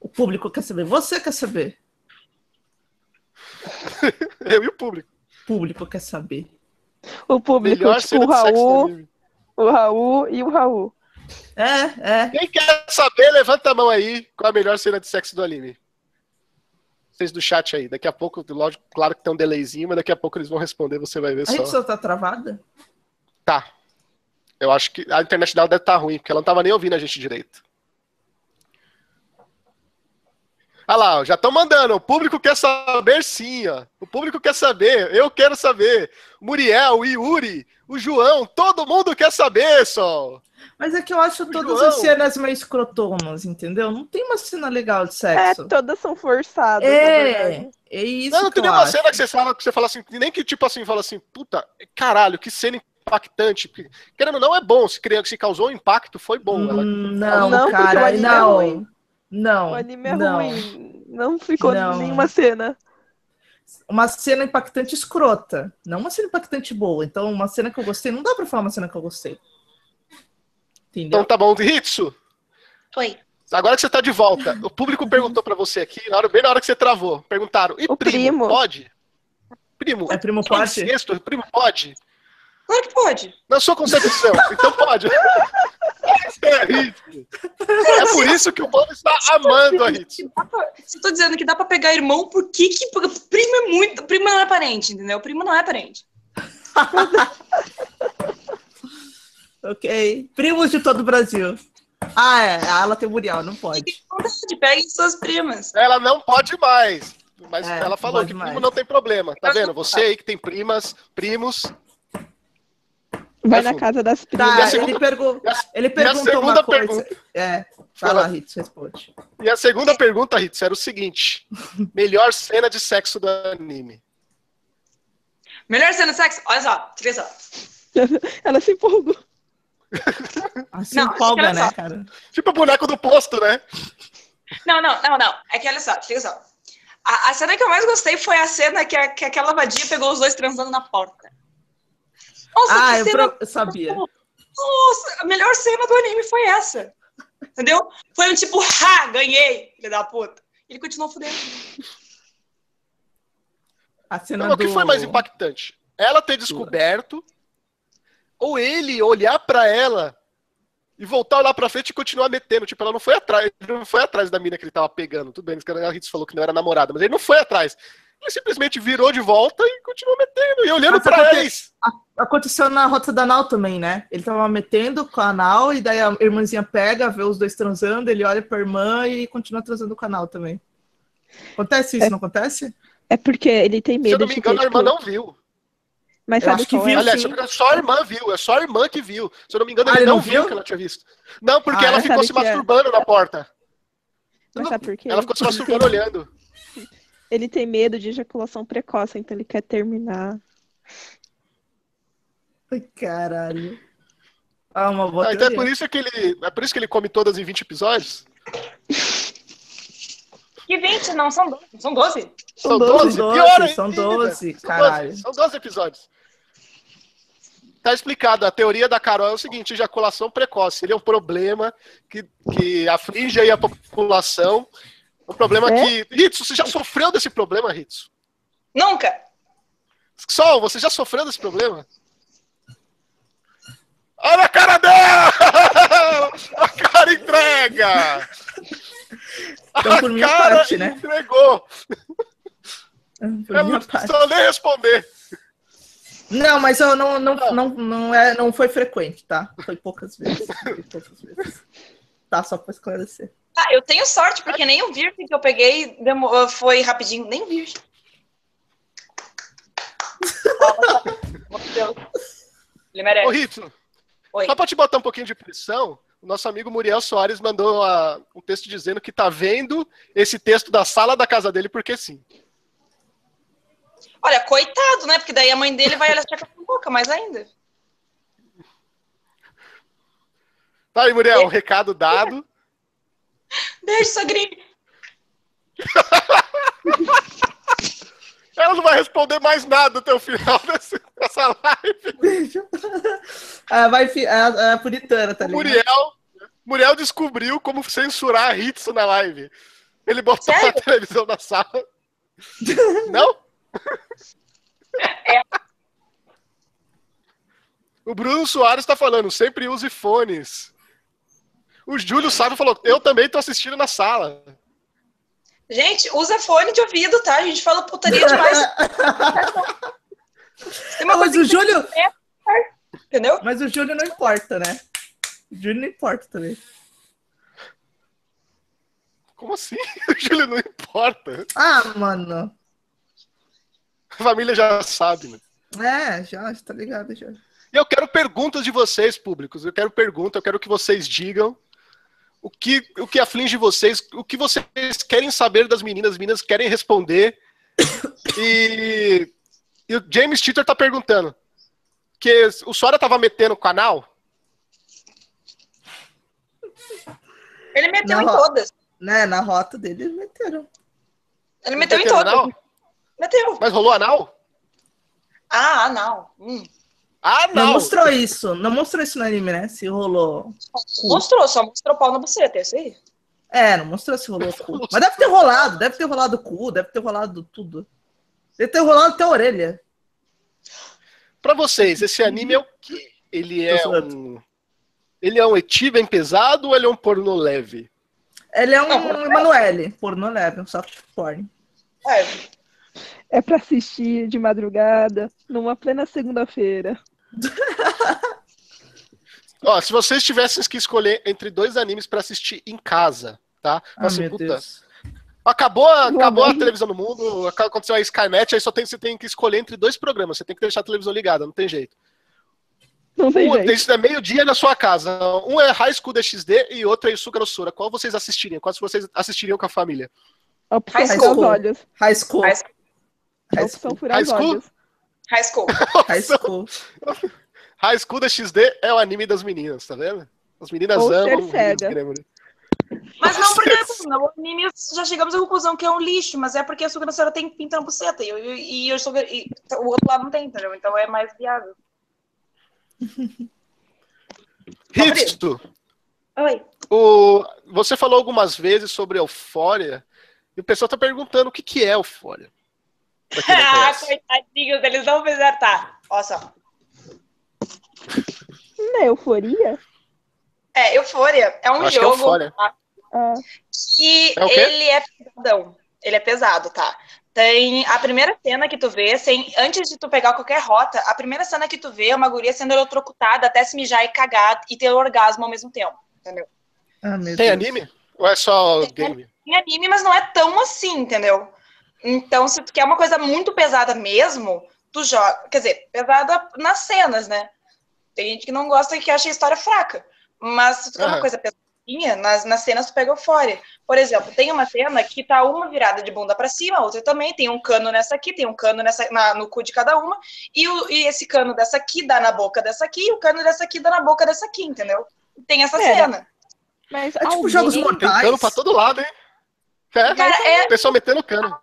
[SPEAKER 2] O público quer saber. Você quer saber.
[SPEAKER 1] Eu e o público.
[SPEAKER 2] O público quer saber.
[SPEAKER 4] O público,
[SPEAKER 1] Melhor
[SPEAKER 4] tipo
[SPEAKER 1] cena
[SPEAKER 4] o
[SPEAKER 1] de sexo do
[SPEAKER 4] Raul,
[SPEAKER 1] anime.
[SPEAKER 4] o Raul e o Raul.
[SPEAKER 2] É, é.
[SPEAKER 1] Quem quer saber, levanta a mão aí. Qual a melhor cena de sexo do anime? Vocês do chat aí. Daqui a pouco, lógico, claro que tem um delayzinho, mas daqui a pouco eles vão responder, você vai ver
[SPEAKER 2] A
[SPEAKER 1] só.
[SPEAKER 2] gente só tá travada?
[SPEAKER 1] Tá. Eu acho que a internet dela deve estar ruim, porque ela não tava nem ouvindo a gente direito. Olha lá, já estão mandando. O público quer saber sim, ó. O público quer saber. Eu quero saber. Muriel, o Yuri, o João, todo mundo quer saber, só.
[SPEAKER 2] Mas é que eu acho
[SPEAKER 1] O
[SPEAKER 2] todas
[SPEAKER 1] João.
[SPEAKER 2] as cenas meio escrotonas, entendeu? Não tem uma cena legal de
[SPEAKER 4] É,
[SPEAKER 2] sexo.
[SPEAKER 4] todas são forçadas,
[SPEAKER 2] É, é isso
[SPEAKER 1] Não, não tem nenhuma
[SPEAKER 2] acho.
[SPEAKER 1] cena que você fala, que você fala assim, nem que tipo assim, fala assim, puta, caralho, que cena impactante. Porque, Querendo ou não, é bom. Se, cria- se causou um impacto, foi bom. Ela-
[SPEAKER 2] Hum, Não,
[SPEAKER 4] Não,
[SPEAKER 2] cara,
[SPEAKER 4] anime é
[SPEAKER 2] não.
[SPEAKER 4] ruim.
[SPEAKER 2] Não.
[SPEAKER 4] O anime é
[SPEAKER 2] não.
[SPEAKER 4] ruim. Não ficou
[SPEAKER 2] Não.
[SPEAKER 4] nenhuma cena.
[SPEAKER 2] Uma cena impactante escrota. Não uma cena impactante boa. Então, uma cena que eu gostei, não dá pra falar uma cena que eu gostei. Entendeu?
[SPEAKER 1] Então tá bom, Hitsu.
[SPEAKER 3] Foi.
[SPEAKER 1] Agora que você tá de volta, o público perguntou pra você aqui, na hora- bem na hora que você travou, perguntaram, e
[SPEAKER 4] O
[SPEAKER 1] primo,
[SPEAKER 4] primo.
[SPEAKER 1] pode? Primo,
[SPEAKER 2] É primo
[SPEAKER 1] é
[SPEAKER 2] forte?
[SPEAKER 1] incesto, primo pode?
[SPEAKER 3] Claro que pode.
[SPEAKER 1] Na sua concepção, então pode. É. É por isso que o povo está amando a
[SPEAKER 3] pra- Se eu tô dizendo que dá pra pegar irmão, por que que primo é muito... Primo não é parente, entendeu? Primo não é parente.
[SPEAKER 2] Ok. Primos de todo o Brasil. Ah, é. A ala tem Muriel, não pode.
[SPEAKER 3] Peguem suas primas.
[SPEAKER 1] Ela não pode mais. Mas
[SPEAKER 2] É,
[SPEAKER 1] ela falou que
[SPEAKER 2] mais.
[SPEAKER 1] primo não tem problema. Tá vendo? Você aí que tem primas, primos.
[SPEAKER 4] Vai
[SPEAKER 1] É
[SPEAKER 4] na casa das
[SPEAKER 2] Tá,
[SPEAKER 4] primas.
[SPEAKER 1] segunda-
[SPEAKER 2] ele, pergu...
[SPEAKER 1] a-
[SPEAKER 2] ele perguntou
[SPEAKER 1] segunda
[SPEAKER 2] uma coisa.
[SPEAKER 1] pergunta?
[SPEAKER 2] É,
[SPEAKER 1] Fala.
[SPEAKER 2] Ritz, responde.
[SPEAKER 1] E a segunda pergunta, Hitsu, era o seguinte: melhor cena de sexo do anime.
[SPEAKER 3] Melhor cena de sexo? Olha só, olha só.
[SPEAKER 4] Ela se empolgou.
[SPEAKER 2] Assim
[SPEAKER 3] Não,
[SPEAKER 2] empolga,
[SPEAKER 3] olha
[SPEAKER 2] né,
[SPEAKER 3] só.
[SPEAKER 2] cara?
[SPEAKER 1] Tipo o boneco do posto, né?
[SPEAKER 3] Não, não, não, não. É que olha só, olha só. A, a cena que eu mais gostei foi a cena que, a- que aquela vadia pegou os dois transando na porta. Nossa,
[SPEAKER 2] Ah, eu,
[SPEAKER 3] cena
[SPEAKER 2] pro- eu sabia.
[SPEAKER 3] Nossa, a melhor cena do anime foi essa. Entendeu? Foi um tipo, ha, ganhei, filho da puta. Ele continuou fudendo.
[SPEAKER 2] A cena
[SPEAKER 1] Não, o que
[SPEAKER 2] do...
[SPEAKER 1] foi mais impactante? Ela ter descoberto ou ele olhar pra ela e voltar a olhar pra frente e continuar metendo. Tipo, ela não foi atrás, ele não foi atrás da mina que ele tava pegando. Tudo bem, a Ritz falou que não era namorada, mas ele não foi atrás. Ele simplesmente virou de volta e continuou metendo e olhando
[SPEAKER 2] acontece-
[SPEAKER 1] eles.
[SPEAKER 2] Aconteceu na rota da Nau também, né? Ele tava metendo com a Nau e daí a irmãzinha pega, vê os dois transando, ele olha pra irmã e continua transando com a Nau também. Acontece isso,
[SPEAKER 4] É.
[SPEAKER 2] não acontece?
[SPEAKER 4] É porque ele tem
[SPEAKER 1] Se eu
[SPEAKER 4] medo
[SPEAKER 1] não me engano,
[SPEAKER 4] ter,
[SPEAKER 1] a irmã
[SPEAKER 4] tipo,
[SPEAKER 1] não viu.
[SPEAKER 4] Mas sabe
[SPEAKER 2] acho que viu,
[SPEAKER 4] é?
[SPEAKER 1] Aliás,
[SPEAKER 2] sim.
[SPEAKER 1] não só a irmã viu. É só a irmã que viu. Se eu não me engano,
[SPEAKER 2] Ah,
[SPEAKER 1] ele
[SPEAKER 2] ele
[SPEAKER 1] não
[SPEAKER 2] não
[SPEAKER 1] viu
[SPEAKER 2] viu?
[SPEAKER 1] que ela tinha visto. Não, porque
[SPEAKER 2] Ah,
[SPEAKER 1] ela
[SPEAKER 4] é?
[SPEAKER 1] ficou se
[SPEAKER 4] é?
[SPEAKER 1] masturbando na porta.
[SPEAKER 4] Mas sabe por quê?
[SPEAKER 1] Ela ficou se masturbando olhando.
[SPEAKER 4] Ele tem medo de ejaculação precoce, então ele quer terminar.
[SPEAKER 2] Ai, caralho. Ah, uma boa
[SPEAKER 1] ah, então é por, isso que ele, é por isso que ele come todas em 20 episódios?
[SPEAKER 3] Que 20? Não, são 12. São 12?
[SPEAKER 2] São 12, 12 Pior são 12, caralho.
[SPEAKER 1] São 12 episódios. Tá explicado. A teoria da Carol é o seguinte: ejaculação precoce. Ele é um problema que, que aflige aí a população. Um problema é? que. Ritsu, você já sofreu desse problema, Ritsu?
[SPEAKER 3] Nunca.
[SPEAKER 1] Sol, você já sofreu desse problema? Olha a cara dela! A cara entrega!
[SPEAKER 2] Então, por a minha cara parte, né?
[SPEAKER 1] entregou! Por Ela não precisou nem responder.
[SPEAKER 2] Não, mas eu não, não, não, não, é, não foi frequente, tá? Foi poucas vezes. Foi poucas vezes. Tá, só pra esclarecer.
[SPEAKER 3] Ah, eu tenho sorte, porque nem o virgem que eu peguei foi rapidinho, nem virgem. Ele merece.
[SPEAKER 1] Ô, Rito, só pra te botar um pouquinho de pressão, o nosso amigo Muriel Soares mandou uh, um texto dizendo que tá vendo esse texto da sala da casa dele porque sim.
[SPEAKER 3] Olha, coitado, né? Porque daí a mãe dele vai olhar com a boca, mais ainda.
[SPEAKER 1] Tá aí, Muriel, um recado dado.
[SPEAKER 3] Beijo, sogrinho.
[SPEAKER 1] Ela não vai responder mais nada até o final dessa, dessa live.
[SPEAKER 2] Beijo. Ah, vai, a, a puritana, tá ligado?
[SPEAKER 1] Muriel, Muriel descobriu como censurar a Hitsu na live. Ele botou Sério? a televisão na sala. não? É. O Bruno Soares está falando, sempre use fones. O Júlio Sábio falou, eu também tô assistindo na sala.
[SPEAKER 3] Gente, usa fone de ouvido, tá? A gente fala putaria demais.
[SPEAKER 2] mas o Júlio. É,
[SPEAKER 3] entendeu?
[SPEAKER 2] Mas o Júlio não importa, né? O Júlio não importa também.
[SPEAKER 1] Como assim? O Júlio não importa.
[SPEAKER 2] Ah, mano.
[SPEAKER 1] A família já sabe, né?
[SPEAKER 2] É, já, tá ligado já.
[SPEAKER 1] E eu quero perguntas de vocês, públicos. Eu quero perguntas, eu quero que vocês digam o que, o que aflige vocês, o que vocês querem saber das meninas, as meninas querem responder. E, e o James Titter tá perguntando que o Sora tava metendo o canal?
[SPEAKER 3] Ele meteu na em todas.
[SPEAKER 2] Né, na rota dele eles meteram.
[SPEAKER 3] Ele meteu, meteu em todas. Meteu.
[SPEAKER 1] Mas rolou anal?
[SPEAKER 3] Ah, anal. Hum.
[SPEAKER 1] Ah, não.
[SPEAKER 2] Não mostrou isso. Não mostrou isso no anime, né? Se rolou.
[SPEAKER 3] Mostrou, só mostrou pau na buceta, é isso aí.
[SPEAKER 2] É, não mostrou se rolou cu. Mas deve ter rolado, deve ter rolado cu, deve ter rolado tudo. Deve ter rolado até a orelha.
[SPEAKER 1] Pra vocês, esse anime é o quê? Ele é um. Ele é um eti bem pesado ou ele é um porno leve?
[SPEAKER 2] Ele é um não, Emanuele, porno leve, um soft porn.
[SPEAKER 4] É. É pra assistir de madrugada, numa plena segunda-feira.
[SPEAKER 1] Ó, se vocês tivessem que escolher entre dois animes para assistir em casa, tá?
[SPEAKER 2] Ah, assim, meu puta, Deus.
[SPEAKER 1] Acabou, acabou a televisão no mundo, aconteceu a Skynet, aí só tem, você tem que escolher entre dois programas. Você tem que deixar a televisão ligada, não tem jeito.
[SPEAKER 4] Não tem um, jeito.
[SPEAKER 1] Isso é meio-dia na sua casa. Um é High School DxD e outro é Isuka no Sura. Qual vocês assistiriam? Qual vocês assistiriam com a família?
[SPEAKER 4] High School. Olhos.
[SPEAKER 2] High School.
[SPEAKER 4] High School. High School. High School.
[SPEAKER 3] High School.
[SPEAKER 2] High School.
[SPEAKER 1] High School da XD é o anime das meninas, tá vendo? As meninas
[SPEAKER 4] Ou
[SPEAKER 1] amam.
[SPEAKER 3] Mas não, porque no anime já chegamos à conclusão que é um lixo, mas é porque a Suga senhora tem pinta na buceta e, eu, e, eu sou, e o outro lado não tem, entendeu? Então é mais viável.
[SPEAKER 1] Hitsu!
[SPEAKER 3] Oi.
[SPEAKER 1] O, você falou algumas vezes sobre eufória e o pessoal tá perguntando o que, que é eufória.
[SPEAKER 3] ah, coitadinhos, eles não vão acertar. Olha só.
[SPEAKER 4] Não é euforia?
[SPEAKER 3] É, euforia. É um
[SPEAKER 1] Acho
[SPEAKER 3] jogo
[SPEAKER 1] que, é
[SPEAKER 3] tá? ah. que é ele é pesadão. Ele é pesado, tá? Tem a primeira cena que tu vê, sem, antes de tu pegar qualquer rota, a primeira cena que tu vê é uma guria sendo eletrocutada até se mijar e cagar e ter orgasmo ao mesmo tempo, entendeu?
[SPEAKER 2] Ah,
[SPEAKER 1] tem Deus. anime? Ou é só tem, game?
[SPEAKER 3] Tem anime, mas não é tão assim, entendeu? Então, se tu quer uma coisa muito pesada mesmo, tu joga. Quer dizer, pesada nas cenas, né? Tem gente que não gosta e que acha a história fraca. Mas se tu quer uhum. uma coisa pesada gracinha nas, nas cenas tu pega Euphoria. Por exemplo, tem uma cena que tá uma virada de bunda para cima, outra também, tem um cano nessa aqui, tem um cano nessa, na, no cu de cada uma, e, o, e esse cano dessa aqui dá na boca dessa aqui, e o cano dessa aqui dá na boca dessa aqui, entendeu? Tem essa é. cena.
[SPEAKER 2] Mas é tipo jogos mortais.
[SPEAKER 1] Tem cano pra todo lado, hein? É, Cara, é... o pessoal metendo cano.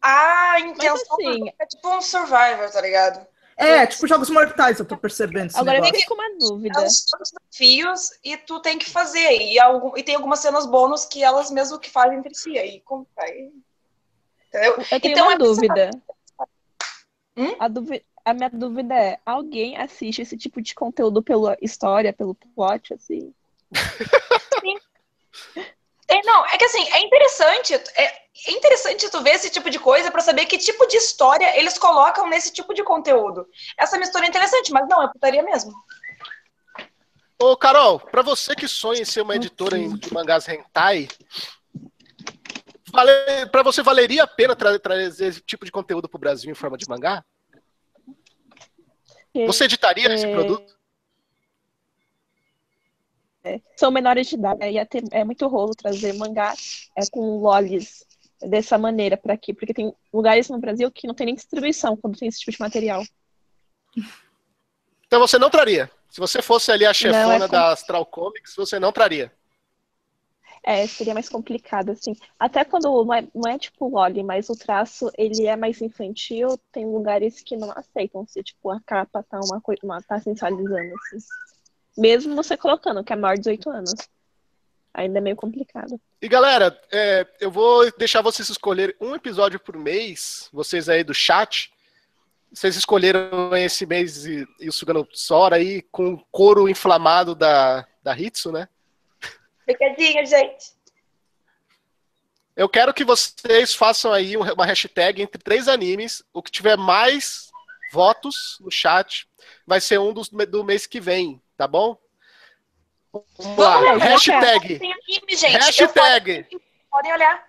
[SPEAKER 3] A intenção assim, é tipo um Survivor, tá ligado?
[SPEAKER 2] É, tipo jogos mortais, eu tô percebendo.
[SPEAKER 4] Agora negócio. eu fico com uma dúvida. É
[SPEAKER 3] são desafios e tu tem que fazer. E, algum, e tem algumas cenas bônus que elas mesmo que fazem entre si. Aí, como, aí,
[SPEAKER 4] entendeu? Eu tenho então, uma é dúvida. Hum? A, duvi a minha dúvida é: alguém assiste esse tipo de conteúdo pela história, pelo plot, assim?
[SPEAKER 3] Sim. É, não, é que assim, é interessante, é, é interessante tu ver esse tipo de coisa para saber que tipo de história eles colocam nesse tipo de conteúdo. Essa mistura é interessante, mas não, é putaria mesmo.
[SPEAKER 1] Ô, Carol, para você que sonha em ser uma editora de mangás hentai, vale, para você valeria a pena tra trazer esse tipo de conteúdo pro Brasil em forma de mangá? Você editaria é... esse produto?
[SPEAKER 4] É, são menores de idade, é, ter, é muito rolo trazer mangá é, com lolis dessa maneira para aqui, porque tem lugares no Brasil que não tem nem distribuição quando tem esse tipo de material.
[SPEAKER 1] Então você não traria? Se você fosse ali a chefona não, é da Astral Comics, você não traria?
[SPEAKER 4] É, seria mais complicado, assim. Até quando não é, não é tipo Loli, mas o traço ele é mais infantil, tem lugares que não aceitam se tipo a capa tá uma coisa, tá sensualizando assim. Mesmo você colocando que é maior de 18 anos. Ainda é meio complicado.
[SPEAKER 1] E galera, é, eu vou deixar vocês escolherem um episódio por mês, vocês aí do chat. Vocês escolheram esse mês e, e o Sugano Sora aí com o couro inflamado da, da Hitsu, né?
[SPEAKER 3] Picadinha, gente.
[SPEAKER 1] Eu quero que vocês façam aí uma hashtag entre três animes. O que tiver mais votos no chat vai ser um dos, do mês que vem tá bom?
[SPEAKER 3] Vamos lá, hashtag. Tem anime, gente.
[SPEAKER 1] Hashtag.
[SPEAKER 3] Podem olhar.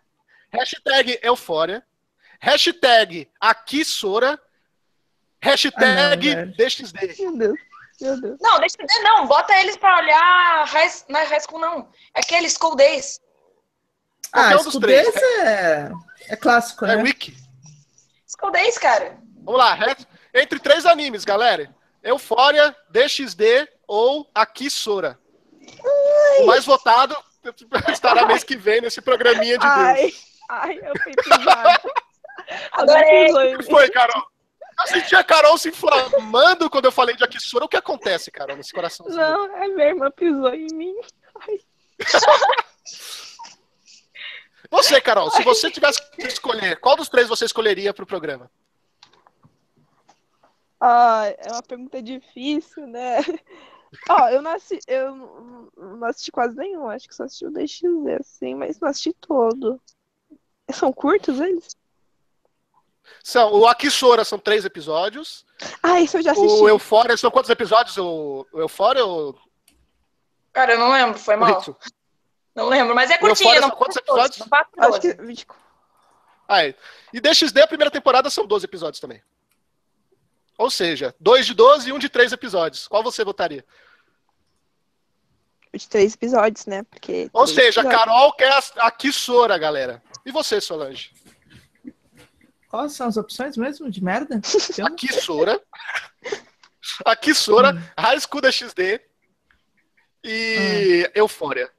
[SPEAKER 1] Hashtag Eufória. Hashtag Aqui Sora. Hashtag ah, DXD.
[SPEAKER 3] Meu Deus. Meu Deus. Não, DXD não. Bota eles pra olhar high, não é High School, não. É aquele School Days.
[SPEAKER 2] Ah, um School Days é... é clássico, é né?
[SPEAKER 1] É Wiki.
[SPEAKER 3] School Days, cara.
[SPEAKER 1] Vamos lá. Entre três animes, galera. Eufória, DXD ou Aqui Sora. O mais votado estará mês que vem nesse programinha de
[SPEAKER 4] ai,
[SPEAKER 1] Deus.
[SPEAKER 4] Ai, eu fui pisado.
[SPEAKER 1] Adorei. O que foi, Carol? Eu senti a Carol se inflamando quando eu falei de Akisura. O que acontece, Carol, nesse coração?
[SPEAKER 4] Não, é minha irmã pisou em mim. Ai.
[SPEAKER 1] Você, Carol, se você tivesse que escolher, qual dos três você escolheria para o programa?
[SPEAKER 4] Ah, é uma pergunta difícil, né? Ó, eu não assisti, eu não assisti quase nenhum, acho que só assisti o DXZ, assim, mas não assisti todo. São curtos eles?
[SPEAKER 1] São, o Akisora são três episódios.
[SPEAKER 4] Ah, isso eu já assisti.
[SPEAKER 1] O Eufória, são quantos episódios? O, o Eufória ou...
[SPEAKER 3] Cara, eu não lembro, foi mal. Não lembro, mas é curtinho. Não
[SPEAKER 1] são quantos episódios?
[SPEAKER 4] Acho que 20...
[SPEAKER 1] Ah, é. E DXD, a primeira temporada, são 12 episódios também. Ou seja, dois de 12 e um de três episódios. Qual você votaria?
[SPEAKER 4] De três episódios, né? Porque
[SPEAKER 1] Ou seja, episódios. Carol quer a, a Kissora, galera. E você, Solange?
[SPEAKER 2] Quais são as opções mesmo de merda?
[SPEAKER 1] a Kissora. a Kissora, hum. High School da XD e hum. Eufória.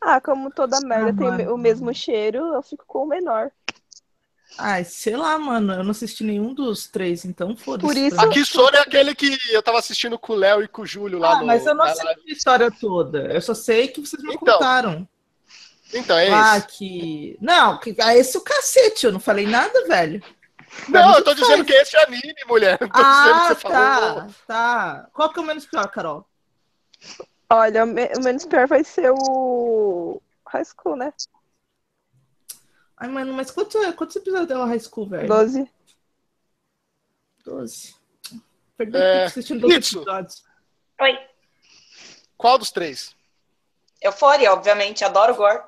[SPEAKER 4] Ah, como toda merda ah, tem o mesmo cheiro, eu fico com o menor.
[SPEAKER 2] Ai, sei lá, mano. Eu não assisti nenhum dos três, então foda-se. Por
[SPEAKER 1] isso. Aqui Sora é aquele que eu tava assistindo com o Léo e com o Júlio lá ah, no.
[SPEAKER 2] Mas eu não sei a história toda. Eu só sei que vocês me então, contaram.
[SPEAKER 1] Então, é
[SPEAKER 2] ah, isso. que. Não, que... ah, esse é o cacete, eu não falei nada, velho.
[SPEAKER 1] Pra não, eu tô dizendo faz. que esse é anime, mulher. Não tô ah, dizendo que você
[SPEAKER 2] tá, falou. Tá. Qual que é o menos pior, Carol?
[SPEAKER 4] Olha, o menos pior vai ser o High School, né?
[SPEAKER 2] Ai, mano, mas quantos, quantos episódios dela High School, velho?
[SPEAKER 4] Doze.
[SPEAKER 2] Doze. Perdi é... assistindo 12 episódios.
[SPEAKER 3] Oi.
[SPEAKER 1] Qual dos três?
[SPEAKER 3] Eufória, obviamente. Adoro Gore.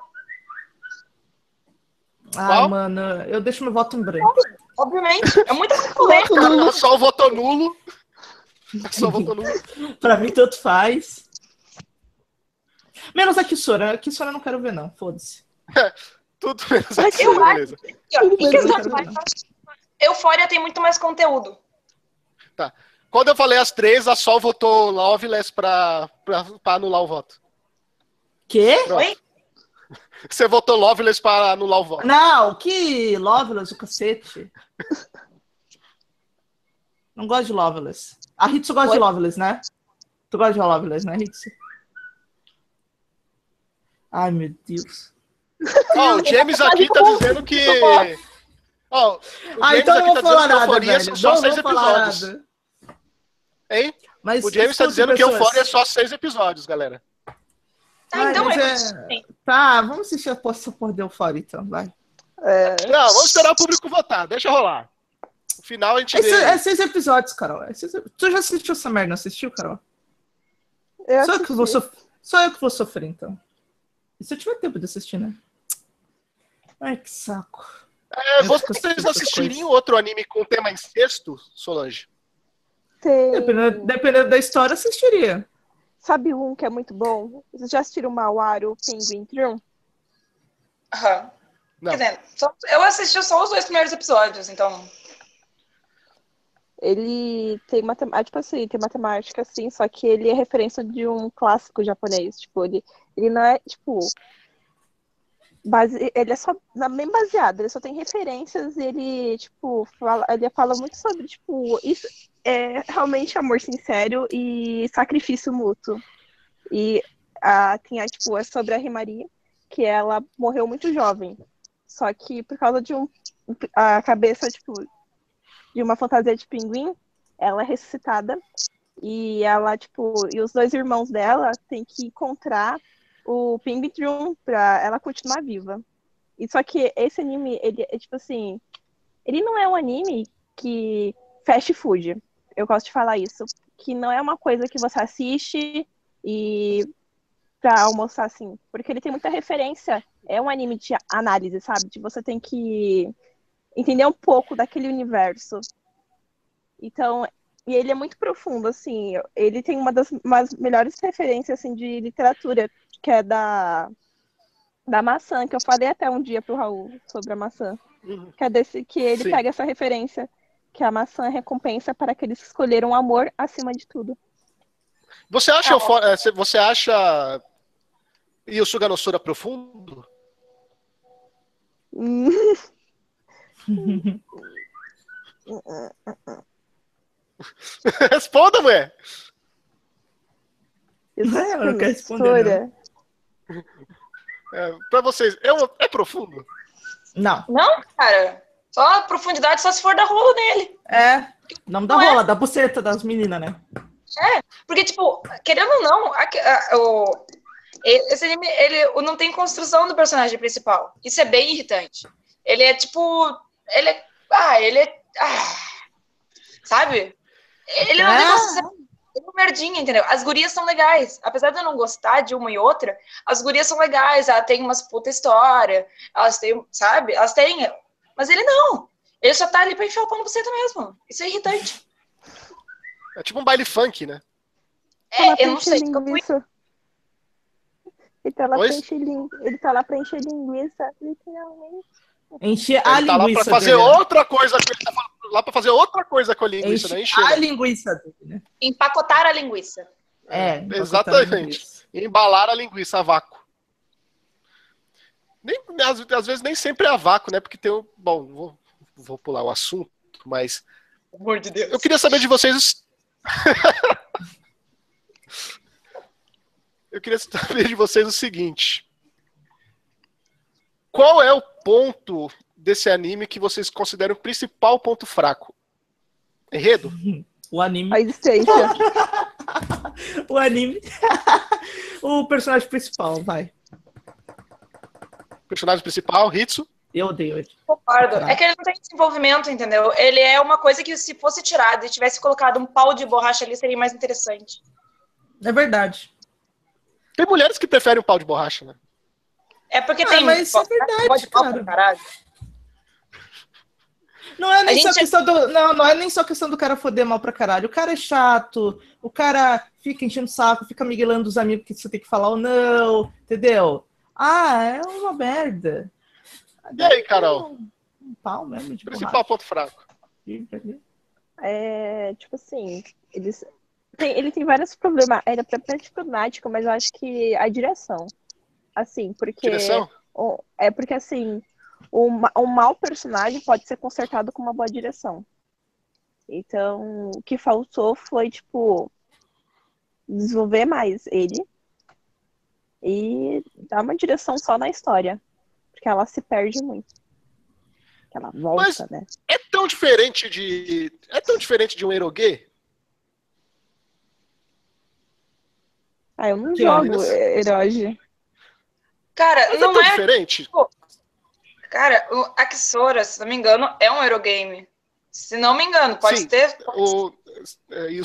[SPEAKER 2] Ah, mano, eu deixo meu voto em branco.
[SPEAKER 3] Obviamente. É muito polêmico.
[SPEAKER 1] Só o voto nulo. Só o voto nulo.
[SPEAKER 2] pra mim, tanto faz. Menos a Kissora. A Kissora eu não quero ver, não. Foda-se.
[SPEAKER 1] Tudo menos a
[SPEAKER 3] Mas eu acho
[SPEAKER 1] beleza.
[SPEAKER 3] que, action, Eufória tem muito mais conteúdo.
[SPEAKER 1] Quando eu falei as três, a Sol votou Loveless pra, pra, pra anular o voto.
[SPEAKER 2] Quê?
[SPEAKER 1] Pronto.
[SPEAKER 3] Oi?
[SPEAKER 1] Você votou Loveless pra anular o voto.
[SPEAKER 2] Não, que Loveless, o cacete. Não gosto de Loveless. A Hitsu gosta
[SPEAKER 3] Oi?
[SPEAKER 2] de Loveless, né? Tu gosta de Loveless, né, Hitsu? Ai, meu Deus.
[SPEAKER 1] Ó, o James aqui tá dizendo que. Ó, o
[SPEAKER 2] Ah,
[SPEAKER 1] James
[SPEAKER 2] então eu não
[SPEAKER 1] tá
[SPEAKER 2] vou falar
[SPEAKER 1] dizendo que
[SPEAKER 2] nada,
[SPEAKER 1] Euforia
[SPEAKER 2] velho.
[SPEAKER 1] são só
[SPEAKER 2] Não
[SPEAKER 1] seis
[SPEAKER 2] falar
[SPEAKER 1] episódios.
[SPEAKER 2] nada.
[SPEAKER 1] Hein?
[SPEAKER 2] Mas
[SPEAKER 1] O James tá dizendo que
[SPEAKER 2] pessoas.
[SPEAKER 1] Euphoria é só seis episódios, galera.
[SPEAKER 3] Tá,
[SPEAKER 2] Ai,
[SPEAKER 3] então é.
[SPEAKER 2] é- Tá, vamos assistir a poça por de Euphoria, então, vai.
[SPEAKER 4] É,
[SPEAKER 1] Não, vamos esperar o público votar, deixa rolar. No final a gente
[SPEAKER 2] É,
[SPEAKER 1] vê.
[SPEAKER 2] seis- é seis episódios, Carol. É seis- Tu já assistiu essa merda, não assistiu, Carol?
[SPEAKER 4] eu
[SPEAKER 2] Só eu, que vou sof- Só eu que vou sofrer, então. E se eu tiver tempo de assistir, né? Ai, que saco.
[SPEAKER 1] É, vocês assistiriam outro anime com tema incesto, Solange?
[SPEAKER 4] Tem...
[SPEAKER 2] Dependendo, dependendo da história, assistiria.
[SPEAKER 4] Sabe um que é muito bom? Vocês já assistiram Mawaru Penguin Drum?
[SPEAKER 3] Aham. Quer dizer, só- eu assisti só os dois primeiros episódios, então.
[SPEAKER 4] Ele tem matemática, tipo assim, tem matemática, assim, só que ele é referência de um clássico japonês. Tipo, ele, ele não é, tipo. Base, ele é só é bem baseado, ele só tem referências ele, tipo, fala, ele fala muito sobre, tipo, isso é realmente amor sincero e sacrifício mútuo. E a, tem a, tipo, é sobre a Rimaria, que ela morreu muito jovem. Só que por causa de um. A cabeça, tipo, de uma fantasia de pinguim, ela é ressuscitada e ela, tipo, e os dois irmãos dela têm que encontrar o Drum pra ela continuar viva. E só que esse anime, ele é tipo assim, ele não é um anime que fast food. Eu gosto de falar isso, que não é uma coisa que você assiste e pra almoçar assim, porque ele tem muita referência. É um anime de análise, sabe? De você tem que entender um pouco daquele universo. Então, e ele é muito profundo, assim. Ele tem uma das melhores referências assim, de literatura, que é da, da maçã, que eu falei até um dia pro Raul sobre a maçã.
[SPEAKER 1] Uhum.
[SPEAKER 4] Que é desse que ele
[SPEAKER 1] Sim.
[SPEAKER 4] pega essa referência, que a maçã é recompensa para aqueles que escolheram o amor acima de tudo.
[SPEAKER 1] Você acha,
[SPEAKER 3] Ah,
[SPEAKER 1] eh, você acha e o Suganosura profundo? Responda, mulher.
[SPEAKER 4] isso
[SPEAKER 2] É, eu não quero responder,
[SPEAKER 4] mistura.
[SPEAKER 1] É, pra vocês, é, um- é profundo?
[SPEAKER 2] Não.
[SPEAKER 3] Não, cara. Só a profundidade só se for da rola nele.
[SPEAKER 2] É. Não da
[SPEAKER 3] Não é.
[SPEAKER 2] rola, da buceta das meninas, né?
[SPEAKER 3] Porque, tipo, querendo ou não, a- a- o, esse anime, ele não tem construção do personagem principal. Isso é bem irritante. Ele é, tipo... Ele é... Ah, ele é... Ah, sabe? Ele não tem
[SPEAKER 2] É.
[SPEAKER 3] construção. É um merdinha, entendeu? As gurias são legais. Apesar de eu não gostar de uma e outra, as gurias são legais. Ela tem umas puta história. Elas têm, sabe? Elas têm... Mas ele não. Ele só tá ali pra enfiar o pão no buceta mesmo. Isso é irritante.
[SPEAKER 1] É tipo um baile funk, né?
[SPEAKER 3] É, eu não sei. Eu fui
[SPEAKER 4] linguiça. Ele tá lá pra encher. Ele tá lá pra encher linguiça, literalmente.
[SPEAKER 2] Encher a
[SPEAKER 1] Ele tá lá
[SPEAKER 2] linguiça
[SPEAKER 1] pra fazer
[SPEAKER 2] dele.
[SPEAKER 1] outra coisa. Ele tá lá pra fazer outra coisa com a linguiça,
[SPEAKER 2] Encher
[SPEAKER 1] né? Encher.
[SPEAKER 2] a linguiça dele, né?
[SPEAKER 3] empacotar a linguiça.
[SPEAKER 2] É, a
[SPEAKER 1] exatamente.
[SPEAKER 2] linguiça.
[SPEAKER 1] Embalar a linguiça a vácuo. Nem, às, às vezes nem sempre é a vácuo, né? Porque tem um. Bom, vou, vou pular o assunto, mas.
[SPEAKER 3] Pelo amor de Deus.
[SPEAKER 1] Eu queria saber de vocês. Eu queria saber de vocês o seguinte. Qual é o ponto desse anime que vocês consideram o principal ponto fraco? Enredo?
[SPEAKER 2] O anime.
[SPEAKER 4] A existência.
[SPEAKER 2] O anime. o personagem principal, vai.
[SPEAKER 1] Personagem principal, Hitsu.
[SPEAKER 2] Eu odeio ele.
[SPEAKER 3] Concordo. É que ele não tem desenvolvimento, entendeu? Ele é uma coisa que se fosse tirado e tivesse colocado um pau de borracha ali, seria mais interessante.
[SPEAKER 2] É verdade.
[SPEAKER 1] Tem mulheres que preferem o pau de borracha, né?
[SPEAKER 3] É porque
[SPEAKER 2] Ah,
[SPEAKER 3] tem.
[SPEAKER 2] mas isso é verdade,
[SPEAKER 3] pó de pau
[SPEAKER 2] cara.
[SPEAKER 3] pra caralho.
[SPEAKER 2] Não é nem nem só questão do. Não, não é nem só questão do cara foder mal pra caralho. O cara é chato, o cara fica enchendo o saco, fica miguelando os amigos que você tem que falar ou não, entendeu? Ah, é uma merda.
[SPEAKER 1] E aí, Carol? Um,
[SPEAKER 2] um pau mesmo. De
[SPEAKER 1] Principal borracha. ponto fraco.
[SPEAKER 4] É, tipo assim, eles, tem, ele tem vários problemas. Era é problemático, mas eu acho que a direção. Assim, porque.
[SPEAKER 1] Direção?
[SPEAKER 4] É porque assim, um, um mau personagem pode ser consertado com uma boa direção. Então, o que faltou foi, tipo, desenvolver mais ele e dar uma direção só na história. Porque ela se perde muito. Ela volta, Mas né?
[SPEAKER 1] É tão diferente de. É tão diferente de um erogue?
[SPEAKER 4] Ah, eu não que jogo Eroge.
[SPEAKER 3] Cara,
[SPEAKER 1] Mas
[SPEAKER 3] não
[SPEAKER 1] é tão
[SPEAKER 3] é.
[SPEAKER 1] diferente.
[SPEAKER 3] Cara, o Axora, se não me engano, é um Eurogame. Se não me engano, pode
[SPEAKER 1] Sim,
[SPEAKER 3] ter.
[SPEAKER 1] O, é, e o.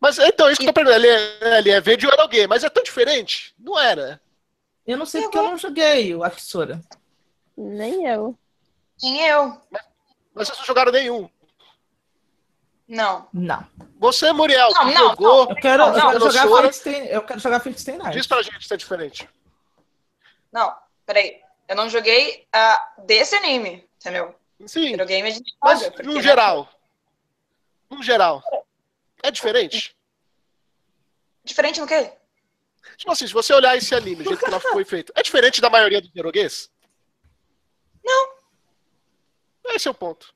[SPEAKER 1] Mas então, isso que eu tô perguntando, ele é, ele é V de Eurogame, mas é tão diferente? Não era.
[SPEAKER 2] Eu não sei porque eu não joguei o Axora.
[SPEAKER 4] Nem eu.
[SPEAKER 3] Nem eu.
[SPEAKER 1] Mas, mas vocês não jogaram nenhum.
[SPEAKER 3] Não.
[SPEAKER 2] Não.
[SPEAKER 1] Você, Muriel,
[SPEAKER 3] não, não,
[SPEAKER 1] jogou.
[SPEAKER 3] Não,
[SPEAKER 2] eu quero, eu quero jogar Fate Eu quero jogar Fate Stay Night.
[SPEAKER 1] Diz pra gente se é diferente.
[SPEAKER 3] Não, peraí. Eu não joguei uh, desse anime, entendeu?
[SPEAKER 1] Sim.
[SPEAKER 3] Videogame a gente
[SPEAKER 1] Mas,
[SPEAKER 3] joga.
[SPEAKER 1] no geral. No geral. É diferente?
[SPEAKER 3] Diferente no quê?
[SPEAKER 1] Tipo assim, se você olhar esse anime, do jeito que ela foi feito, é diferente da maioria dos eroguês?
[SPEAKER 3] Não.
[SPEAKER 1] Esse é o ponto.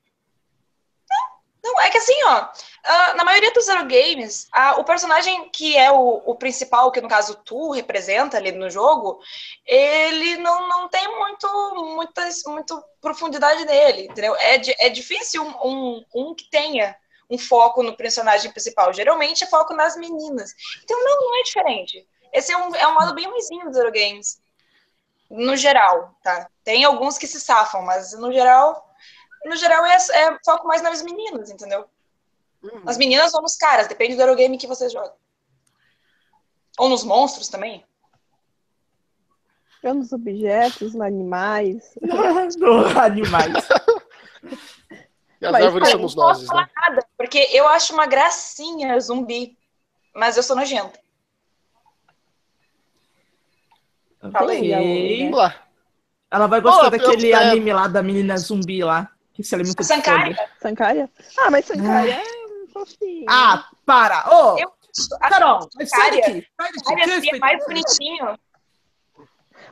[SPEAKER 3] Não, é que assim, ó, uh, na maioria dos Zero Games, uh, o personagem que é o, o, principal, que no caso tu representa ali no jogo, ele não, não tem muito, muitas, muito profundidade nele, entendeu? É, é difícil um, um, um que tenha um foco no personagem principal. Geralmente é foco nas meninas. Então, não, não é diferente. Esse é um, é um lado bem ruimzinho dos Zero Games. No geral, tá? Tem alguns que se safam, mas no geral no geral, é, é foco mais nas meninas, entendeu? Uhum. Nas meninas ou nos caras, depende do Eurogame que você joga. Ou nos monstros também.
[SPEAKER 4] Ou nos objetos, nos animais.
[SPEAKER 2] nos animais.
[SPEAKER 1] E as Mas, árvores somos nós,
[SPEAKER 3] né? Nada, porque eu acho uma gracinha zumbi. Mas eu sou nojenta.
[SPEAKER 2] Falei. Vamos lá. Ela vai gostar Olá, daquele anime lá da menina zumbi lá. Que se alimenta
[SPEAKER 3] Sankária.
[SPEAKER 4] Sankária? Ah, mas Sankária ah. é fofinho.
[SPEAKER 2] Ah, para! Ô! Oh,
[SPEAKER 3] eu,
[SPEAKER 2] Carol, sai daqui! Sai
[SPEAKER 3] daqui! seria mais bonitinho.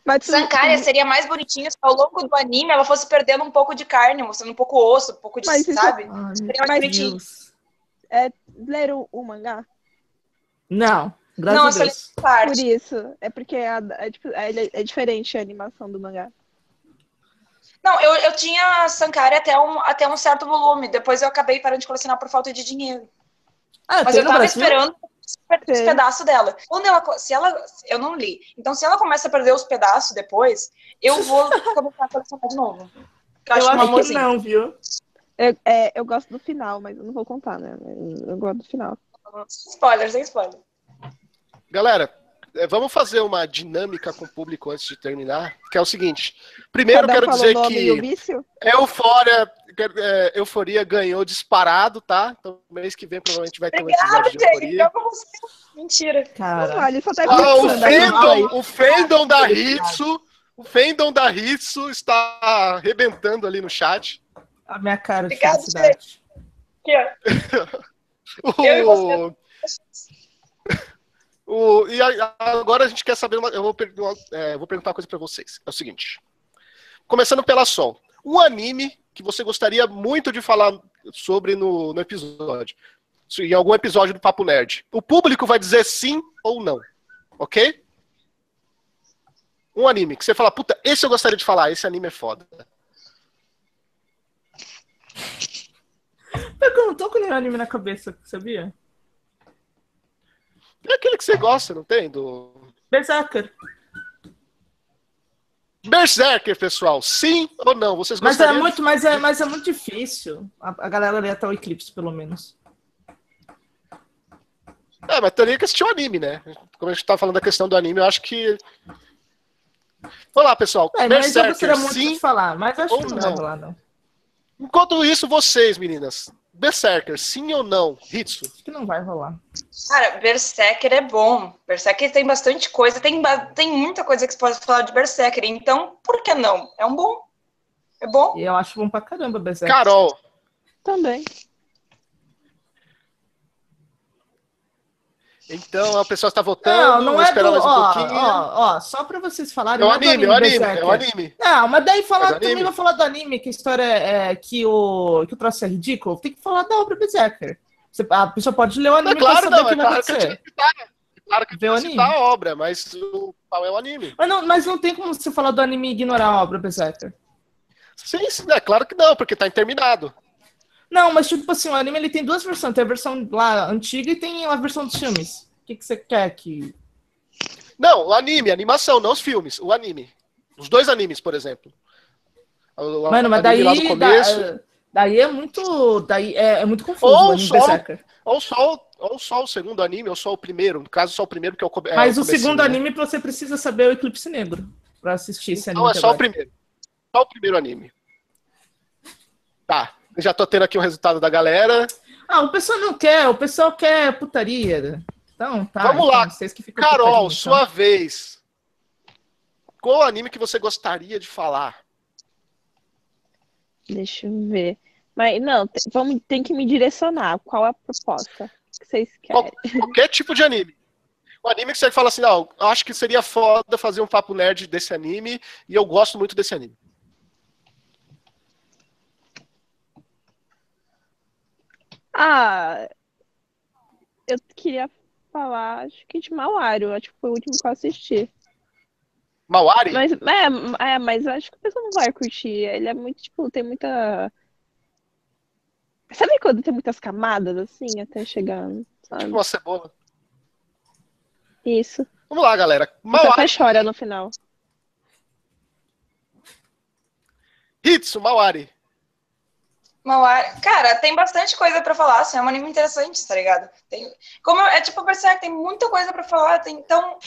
[SPEAKER 3] Mas Sankária seria mais bonitinho se ao longo do anime ela fosse perdendo um pouco de carne, mostrando um pouco osso, um pouco de, mas sabe? Isso... seria mais bonitinho. Deus.
[SPEAKER 4] É, leram o mangá?
[SPEAKER 2] Não. Graças
[SPEAKER 4] não, a Deus. Por isso. É porque é, é, é, é diferente a animação do mangá.
[SPEAKER 3] Não, eu, eu tinha Sankari até um, até um certo volume. Depois eu acabei parando de colecionar por falta de dinheiro. Ah, Mas eu tava esperando os pedaços dela. Quando ela, se ela, eu não li. Então, se ela começa a perder os pedaços depois, eu vou começar a colecionar de novo.
[SPEAKER 2] Eu, eu acho, acho que não, viu?
[SPEAKER 4] Eu, é, eu gosto do final, mas eu não vou contar, né? Eu gosto do final.
[SPEAKER 3] Spoiler, sem spoiler.
[SPEAKER 1] Galera, é, vamos fazer uma dinâmica com o público antes de terminar, que é o seguinte. Primeiro, Cada quero dizer que Eufória, é, Euforia ganhou disparado, tá? Então, mês que vem provavelmente vai ter um episódio de Euforia.
[SPEAKER 3] Mentira.
[SPEAKER 4] Cara. Olha, só tá
[SPEAKER 1] ah, o, fandom, o fandom da Hitsu, o fandom da Hitsu está arrebentando ali no chat.
[SPEAKER 2] A minha cara de Obrigado, felicidade.
[SPEAKER 1] o... Eu e você. O, e a, agora a gente quer saber. Uma, eu vou, é, vou perguntar uma coisa para vocês. É o seguinte. Começando pela Sol. Um anime que você gostaria muito de falar sobre no, no episódio. Em algum episódio do Papo Nerd. O público vai dizer sim ou não. Ok? Um anime que você fala, puta, esse eu gostaria de falar, esse anime é foda.
[SPEAKER 2] Não tô com nenhum anime na cabeça, sabia?
[SPEAKER 1] É aquele que você gosta, não tem? Do.
[SPEAKER 2] Berserker.
[SPEAKER 1] Berserker, pessoal, sim ou não? Vocês
[SPEAKER 2] mas é muito, mas é, mas é muito difícil. A, a galera ali até o Eclipse, pelo menos.
[SPEAKER 1] É, mas teria que assistir o anime, né? Como a gente tá falando da questão do anime, eu acho que. Vamos lá, pessoal.
[SPEAKER 2] É, Berserker, mas eu gostaria muito sim, de falar, mas acho que não, não vai rolar, não.
[SPEAKER 1] Enquanto isso, vocês, meninas, Berserker, sim ou não? Hitsu?
[SPEAKER 2] Acho que não vai rolar.
[SPEAKER 3] Cara, Berserker é bom. Berserker tem bastante coisa, tem, tem muita coisa que você pode falar de Berserker, então por que não? É um bom. É bom.
[SPEAKER 2] E eu acho bom pra caramba Berserker.
[SPEAKER 1] Carol.
[SPEAKER 4] Também.
[SPEAKER 1] Então a pessoa está votando.
[SPEAKER 2] Não, não é do, mais um ó, pouquinho. Ó, ó, só para vocês falarem.
[SPEAKER 1] É o anime, é o anime, é o anime.
[SPEAKER 2] Não, mas daí falar, mas também vai falar do anime, que a história é que o, que o troço é ridículo. Tem que falar da obra Berserker. Você, a pessoa pode ler o anime
[SPEAKER 1] é claro, não,
[SPEAKER 2] o que
[SPEAKER 1] é claro. Que é claro que Ver o anime. a obra, mas o, qual é o anime?
[SPEAKER 2] Mas não, mas não tem como você falar do anime e ignorar a obra Berserker.
[SPEAKER 1] Sim, sim, é claro que não, porque tá interminado.
[SPEAKER 2] Não, mas tipo assim, o anime ele tem duas versões. Tem a versão lá antiga e tem a versão dos filmes que, que você quer que.
[SPEAKER 1] Não, o anime, a animação, não os filmes, o anime. Os dois animes, por exemplo.
[SPEAKER 2] O, Mano, mas daí, começo... da, daí é muito. Daí é, é muito confuso
[SPEAKER 1] ou o só, ou, só, ou só o segundo anime, ou só o primeiro. No caso, só o primeiro, que é o
[SPEAKER 2] é Mas o, o segundo né? anime você precisa saber o Eclipse Negro pra assistir esse anime.
[SPEAKER 1] Não, é só agora. o primeiro. Só o primeiro anime. Tá. Já tô tendo aqui o resultado da galera.
[SPEAKER 2] Ah, o pessoal não quer, o pessoal quer putaria. Então, tá.
[SPEAKER 1] Vamos então, lá. Vocês que ficam Carol, então. sua vez. Qual anime que você gostaria de falar?
[SPEAKER 4] Deixa eu ver. Mas não, tem, vamos, tem que me direcionar. Qual é a proposta que vocês querem?
[SPEAKER 1] Qual, qualquer tipo de anime. O anime que você fala assim, não, acho que seria foda fazer um papo nerd desse anime e eu gosto muito desse anime.
[SPEAKER 4] Ah, eu queria falar, acho que de Mauário, acho que foi o último que eu assisti.
[SPEAKER 1] Mauari?
[SPEAKER 4] Mas, é, é, mas acho que a pessoa não vai curtir. Ele é muito, tipo, tem muita. Sabe quando tem muitas camadas assim, até chegar. Sabe?
[SPEAKER 1] Tipo uma cebola.
[SPEAKER 4] Isso.
[SPEAKER 1] Vamos lá, galera.
[SPEAKER 4] Mauari. Você até chora no final.
[SPEAKER 1] Hitsu, Mauari.
[SPEAKER 3] Mauari. Cara, tem bastante coisa pra falar, assim, é um anime interessante, tá ligado? Tem, como é tipo Berserk, tem muita coisa pra falar, tem, então.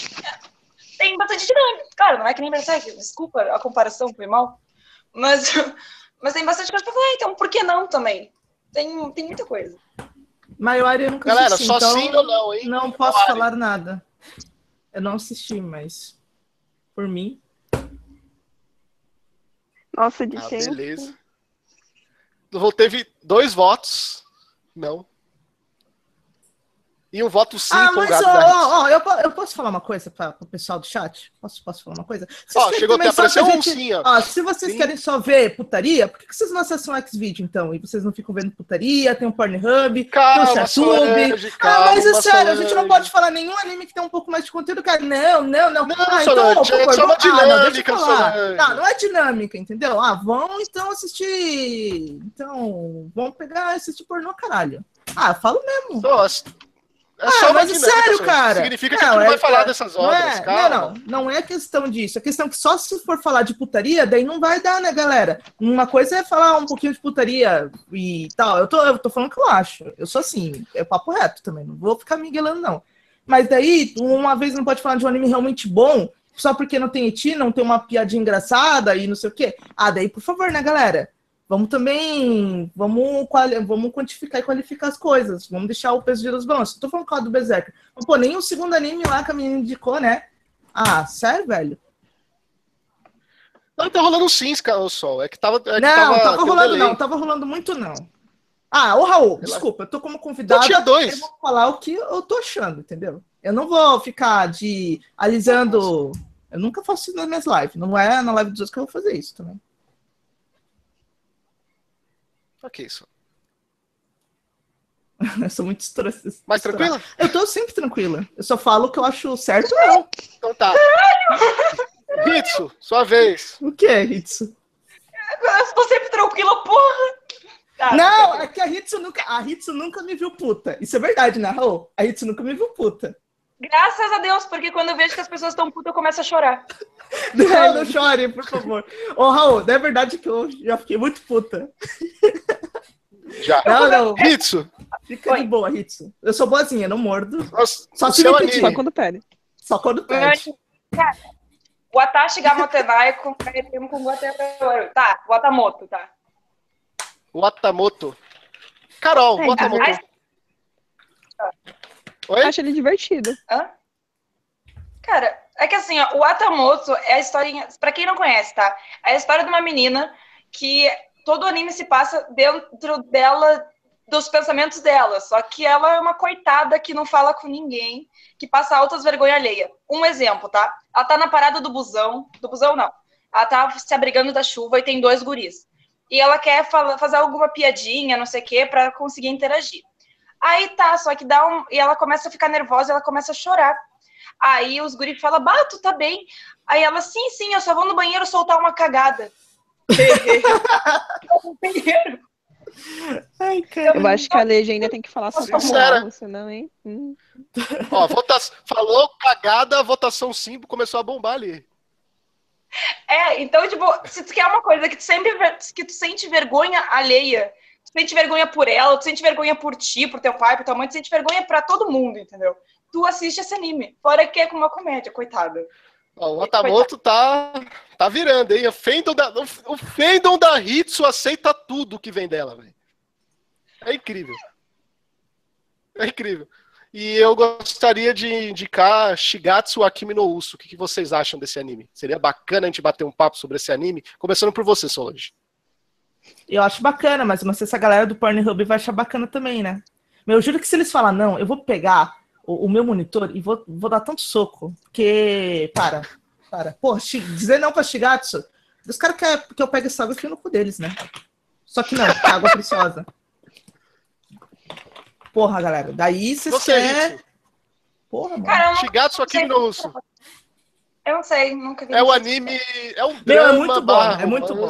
[SPEAKER 3] Tem bastante dinâmica. Claro, não é que nem Berserk, desculpa a comparação, foi mal. Mas, mas tem bastante coisa pra falar, então por que não também? Tem, tem muita coisa.
[SPEAKER 2] Maior eu nunca
[SPEAKER 1] Galera, assisti, só então sim ou não, hein?
[SPEAKER 2] Não posso Maiori. falar nada. Eu não assisti, mas por mim.
[SPEAKER 4] Nossa, de ah,
[SPEAKER 1] Beleza. Teve dois votos. Não. E um voto sim
[SPEAKER 2] ah, mas, ó, ó, eu, eu posso falar uma coisa para o pessoal do chat? Posso, posso falar uma coisa?
[SPEAKER 1] Ó, chegou até aparecer um sim, ó.
[SPEAKER 2] ó. Se vocês sim. querem só ver putaria, por que vocês não acessam o Xvideo, então? E vocês não ficam vendo putaria, tem o Pornhub,
[SPEAKER 1] calma,
[SPEAKER 2] tem o Chatube. Ah, mas é sério, a gente não pode falar nenhum anime que tem um pouco mais de conteúdo, cara. Não, não, não.
[SPEAKER 1] Não, ah, então, favor, é só uma dinâmica,
[SPEAKER 2] ah, não, não, não é dinâmica, entendeu? Ah, vão então assistir. Então, vão pegar assistir pornô, caralho. Ah, falo mesmo.
[SPEAKER 1] Nossa.
[SPEAKER 2] É ah, mas sério, cara.
[SPEAKER 1] Significa que não, a gente não é, vai falar dessas obras,
[SPEAKER 2] não é, calma. Não, não, não é questão disso. É questão que só se for falar de putaria, daí não vai dar, né, galera? Uma coisa é falar um pouquinho de putaria e tal. Eu tô, eu tô falando o que eu acho. Eu sou assim, é papo reto também. Não vou ficar miguelando, não. Mas daí, uma vez não pode falar de um anime realmente bom, só porque não tem eti, não tem uma piadinha engraçada e não sei o quê. Ah, daí, por favor, né, galera? Vamos também, vamos, vamos quantificar e qualificar as coisas. Vamos deixar o peso de dos balanços. Tô falando com do Berserker. Mas, pô, nem o segundo anime lá que a menina indicou, né? Ah, sério, velho?
[SPEAKER 1] Não, tá rolando sim, o sol. É que tava. É que
[SPEAKER 2] não, tava, tava rolando um não, tava rolando muito não. Ah, ô Raul, desculpa, eu tô como convidado. Eu
[SPEAKER 1] tinha dois.
[SPEAKER 2] Eu vou falar o que eu tô achando, entendeu? Eu não vou ficar de alisando. Eu nunca faço isso nas minhas lives. Não é na live dos outros que eu vou fazer isso também.
[SPEAKER 1] Ok, isso.
[SPEAKER 2] eu sou muito estressada.
[SPEAKER 1] Mais tranquila?
[SPEAKER 2] Eu tô sempre tranquila. Eu só falo o que eu acho certo não.
[SPEAKER 1] Então tá. Hitsu, sua vez.
[SPEAKER 2] O que é, Hitsu?
[SPEAKER 3] Eu tô sempre tranquila, porra!
[SPEAKER 2] Tá, não, é que a Hitsu nunca, a Hitsu nunca me viu puta. Isso é verdade, né, Raul? A Hitsu nunca me viu puta.
[SPEAKER 3] Graças a Deus, porque quando eu vejo que as pessoas estão putas, eu começo a chorar.
[SPEAKER 2] Não, não chore, por favor. Ô, Raul, é verdade que eu já fiquei muito puta.
[SPEAKER 1] Já.
[SPEAKER 2] Não, não.
[SPEAKER 1] Hitsu.
[SPEAKER 2] Fica Oi. de boa, Hitsu. Eu sou boazinha, não mordo.
[SPEAKER 1] Nossa,
[SPEAKER 2] só se me pedir. Só quando pede. Só quando pede.
[SPEAKER 3] Cara, Watashi Gamotenaiko, com Guatemala. Tá, Watamoto, tá.
[SPEAKER 1] Watamoto. Carol, é, Watamoto.
[SPEAKER 4] Oi? Acho ele divertido. Hã?
[SPEAKER 3] Cara, é que assim, ó, o Atamoto é a historinha. Pra quem não conhece, tá? É a história de uma menina que todo o anime se passa dentro dela, dos pensamentos dela. Só que ela é uma coitada que não fala com ninguém, que passa altas vergonha alheia. Um exemplo, tá? Ela tá na parada do busão. Do busão, não. Ela tá se abrigando da chuva e tem dois guris. E ela quer fazer alguma piadinha, não sei o quê, pra conseguir interagir. Aí tá, só que dá um. E ela começa a ficar nervosa, ela começa a chorar. Aí os guris falam, Bato, tá bem? Aí ela, sim, sim, eu só vou no banheiro soltar uma cagada.
[SPEAKER 4] Ai, eu acho que a legenda tem que falar só com senão, hein? Hum.
[SPEAKER 1] Ó, vota... falou cagada, votação sim começou a bombar ali.
[SPEAKER 3] É, então, tipo, se tu quer uma coisa que tu sempre que tu sente vergonha alheia, tu sente vergonha por ela, tu sente vergonha por ti, por teu pai, por tua mãe, tu sente vergonha pra todo mundo, entendeu? Tu assiste esse anime. Fora que é com uma comédia, coitada.
[SPEAKER 1] Ó, o Atamoto tá, tá virando, hein? O Fendon da, o Fendon da Hitsu aceita tudo que vem dela, velho. É incrível. É incrível. E eu gostaria de indicar Shigatsu Akimi no Uso. O que vocês acham desse anime? Seria bacana a gente bater um papo sobre esse anime? Começando por você, Solange.
[SPEAKER 2] Eu acho bacana, mas não sei se a galera do Pornhub vai achar bacana também, né? Mas eu juro que se eles falar não, eu vou pegar o, o, meu monitor e vou, vou dar tanto soco. Porque, para, para. Pô, dizer não pra Shigatsu, os caras querem que eu pegue essa água aqui no cu deles, né? Só que não, é água preciosa. Porra, galera, daí vocês Você querem...
[SPEAKER 1] Porra, mano. Shigatsu aqui no.
[SPEAKER 3] Eu não sei, nunca vi.
[SPEAKER 1] É o anime, é um
[SPEAKER 2] drama, é muito bom, é muito bom.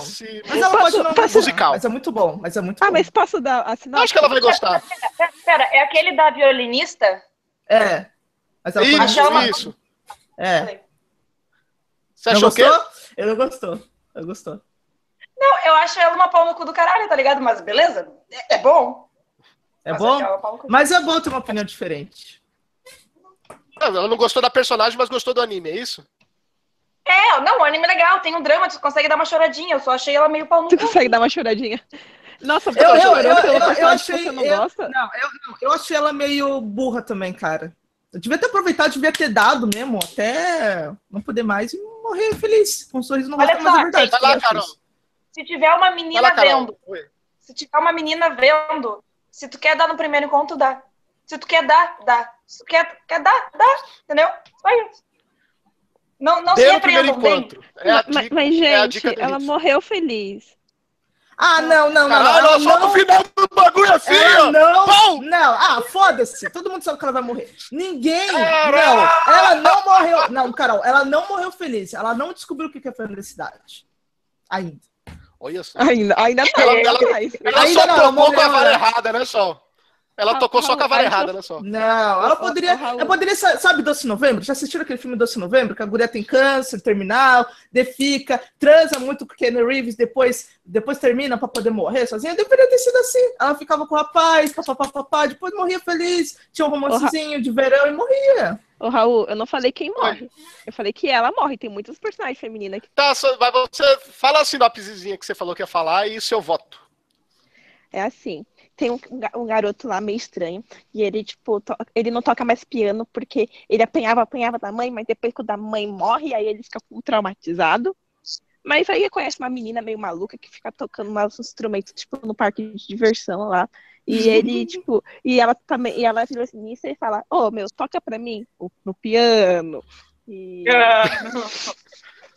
[SPEAKER 2] Mas ela pode não musical. Mas é muito bom, mas é muito
[SPEAKER 4] ah,
[SPEAKER 2] bom.
[SPEAKER 4] mas posso dar assinar?
[SPEAKER 1] Acho que ela vai gostar.
[SPEAKER 3] Pera, pera, pera, é aquele da violinista?
[SPEAKER 2] É.
[SPEAKER 1] Mas ela isso, uma... isso.
[SPEAKER 2] É.
[SPEAKER 1] Você achou o quê?
[SPEAKER 2] Eu não gostou. Eu gostou.
[SPEAKER 3] Não, eu acho ela uma pau no cu do caralho, tá ligado? Mas beleza, é, é bom.
[SPEAKER 2] É mas bom? É mas é bom ter uma opinião diferente.
[SPEAKER 1] ela não gostou da personagem, mas gostou do anime, é isso?
[SPEAKER 3] É, não, o anime é legal, tem um drama, tu consegue dar uma choradinha. Eu só achei ela meio pau no
[SPEAKER 4] cu. Tu consegue dar uma choradinha. Nossa,
[SPEAKER 2] eu, eu, eu, eu, eu achei, você não eu, gosta? Não, eu, não, eu achei ela meio burra também, cara. Eu devia ter aproveitado, devia ter dado mesmo, até não poder mais e morrer feliz, com um sorriso no rosto, mas é verdade. Vai lá, Carol.
[SPEAKER 3] Se tiver uma menina lá, vendo, se tiver uma menina vendo, se tu quer dar no primeiro encontro, dá. Se tu quer dar, dá. Se tu quer, quer dar, dá. Entendeu? Só isso. Não, não Dê se repreendam, encontro.
[SPEAKER 4] É mas, mas, é gente, é ela morreu feliz.
[SPEAKER 2] Ah, não, não, não.
[SPEAKER 1] Caralho, ela só no final do bagulho assim,
[SPEAKER 2] ela ó. Não, Pau! não. Ah, foda-se. Todo mundo sabe que ela vai morrer. Ninguém. Caralho! Não, ela não morreu. Não, Carol, ela não morreu feliz. Ela não descobriu o que é felicidade. Ainda.
[SPEAKER 1] Olha só.
[SPEAKER 4] Ainda, ainda não.
[SPEAKER 1] Ela, ela, ela ainda só não, tocou com a vara errada, né, Sol? Ela tocou só com a vara errada, né, só?
[SPEAKER 2] Não, ela poderia. Ela poderia, sabe, Doce Novembro? Já assistiram aquele filme Doce Novembro? Que a guria tem câncer terminal, defica, transa muito com o Kenny Reeves, depois, depois termina pra poder morrer sozinha. Deveria ter sido assim. Ela ficava com o rapaz, papapá, depois morria feliz, tinha um romancezinho de verão e morria.
[SPEAKER 4] Ô, Raul, eu não falei quem morre. Eu falei que ela morre. Tem muitos personagens femininas aqui.
[SPEAKER 1] Tá, vai você fala a sinopsezinha que você falou que ia falar e o seu voto.
[SPEAKER 4] É assim tem um, um, garoto lá meio estranho, e ele, tipo, ele não toca mais piano porque ele apanhava, apanhava da mãe, mas depois que a mãe morre, aí ele fica traumatizado. Mas aí ele conhece uma menina meio maluca que fica tocando uns instrumentos, tipo, no parque de diversão lá. E ele, tipo, e ela também, e ela vira assim nisso e fala, ô oh, meu, toca pra mim no piano. E...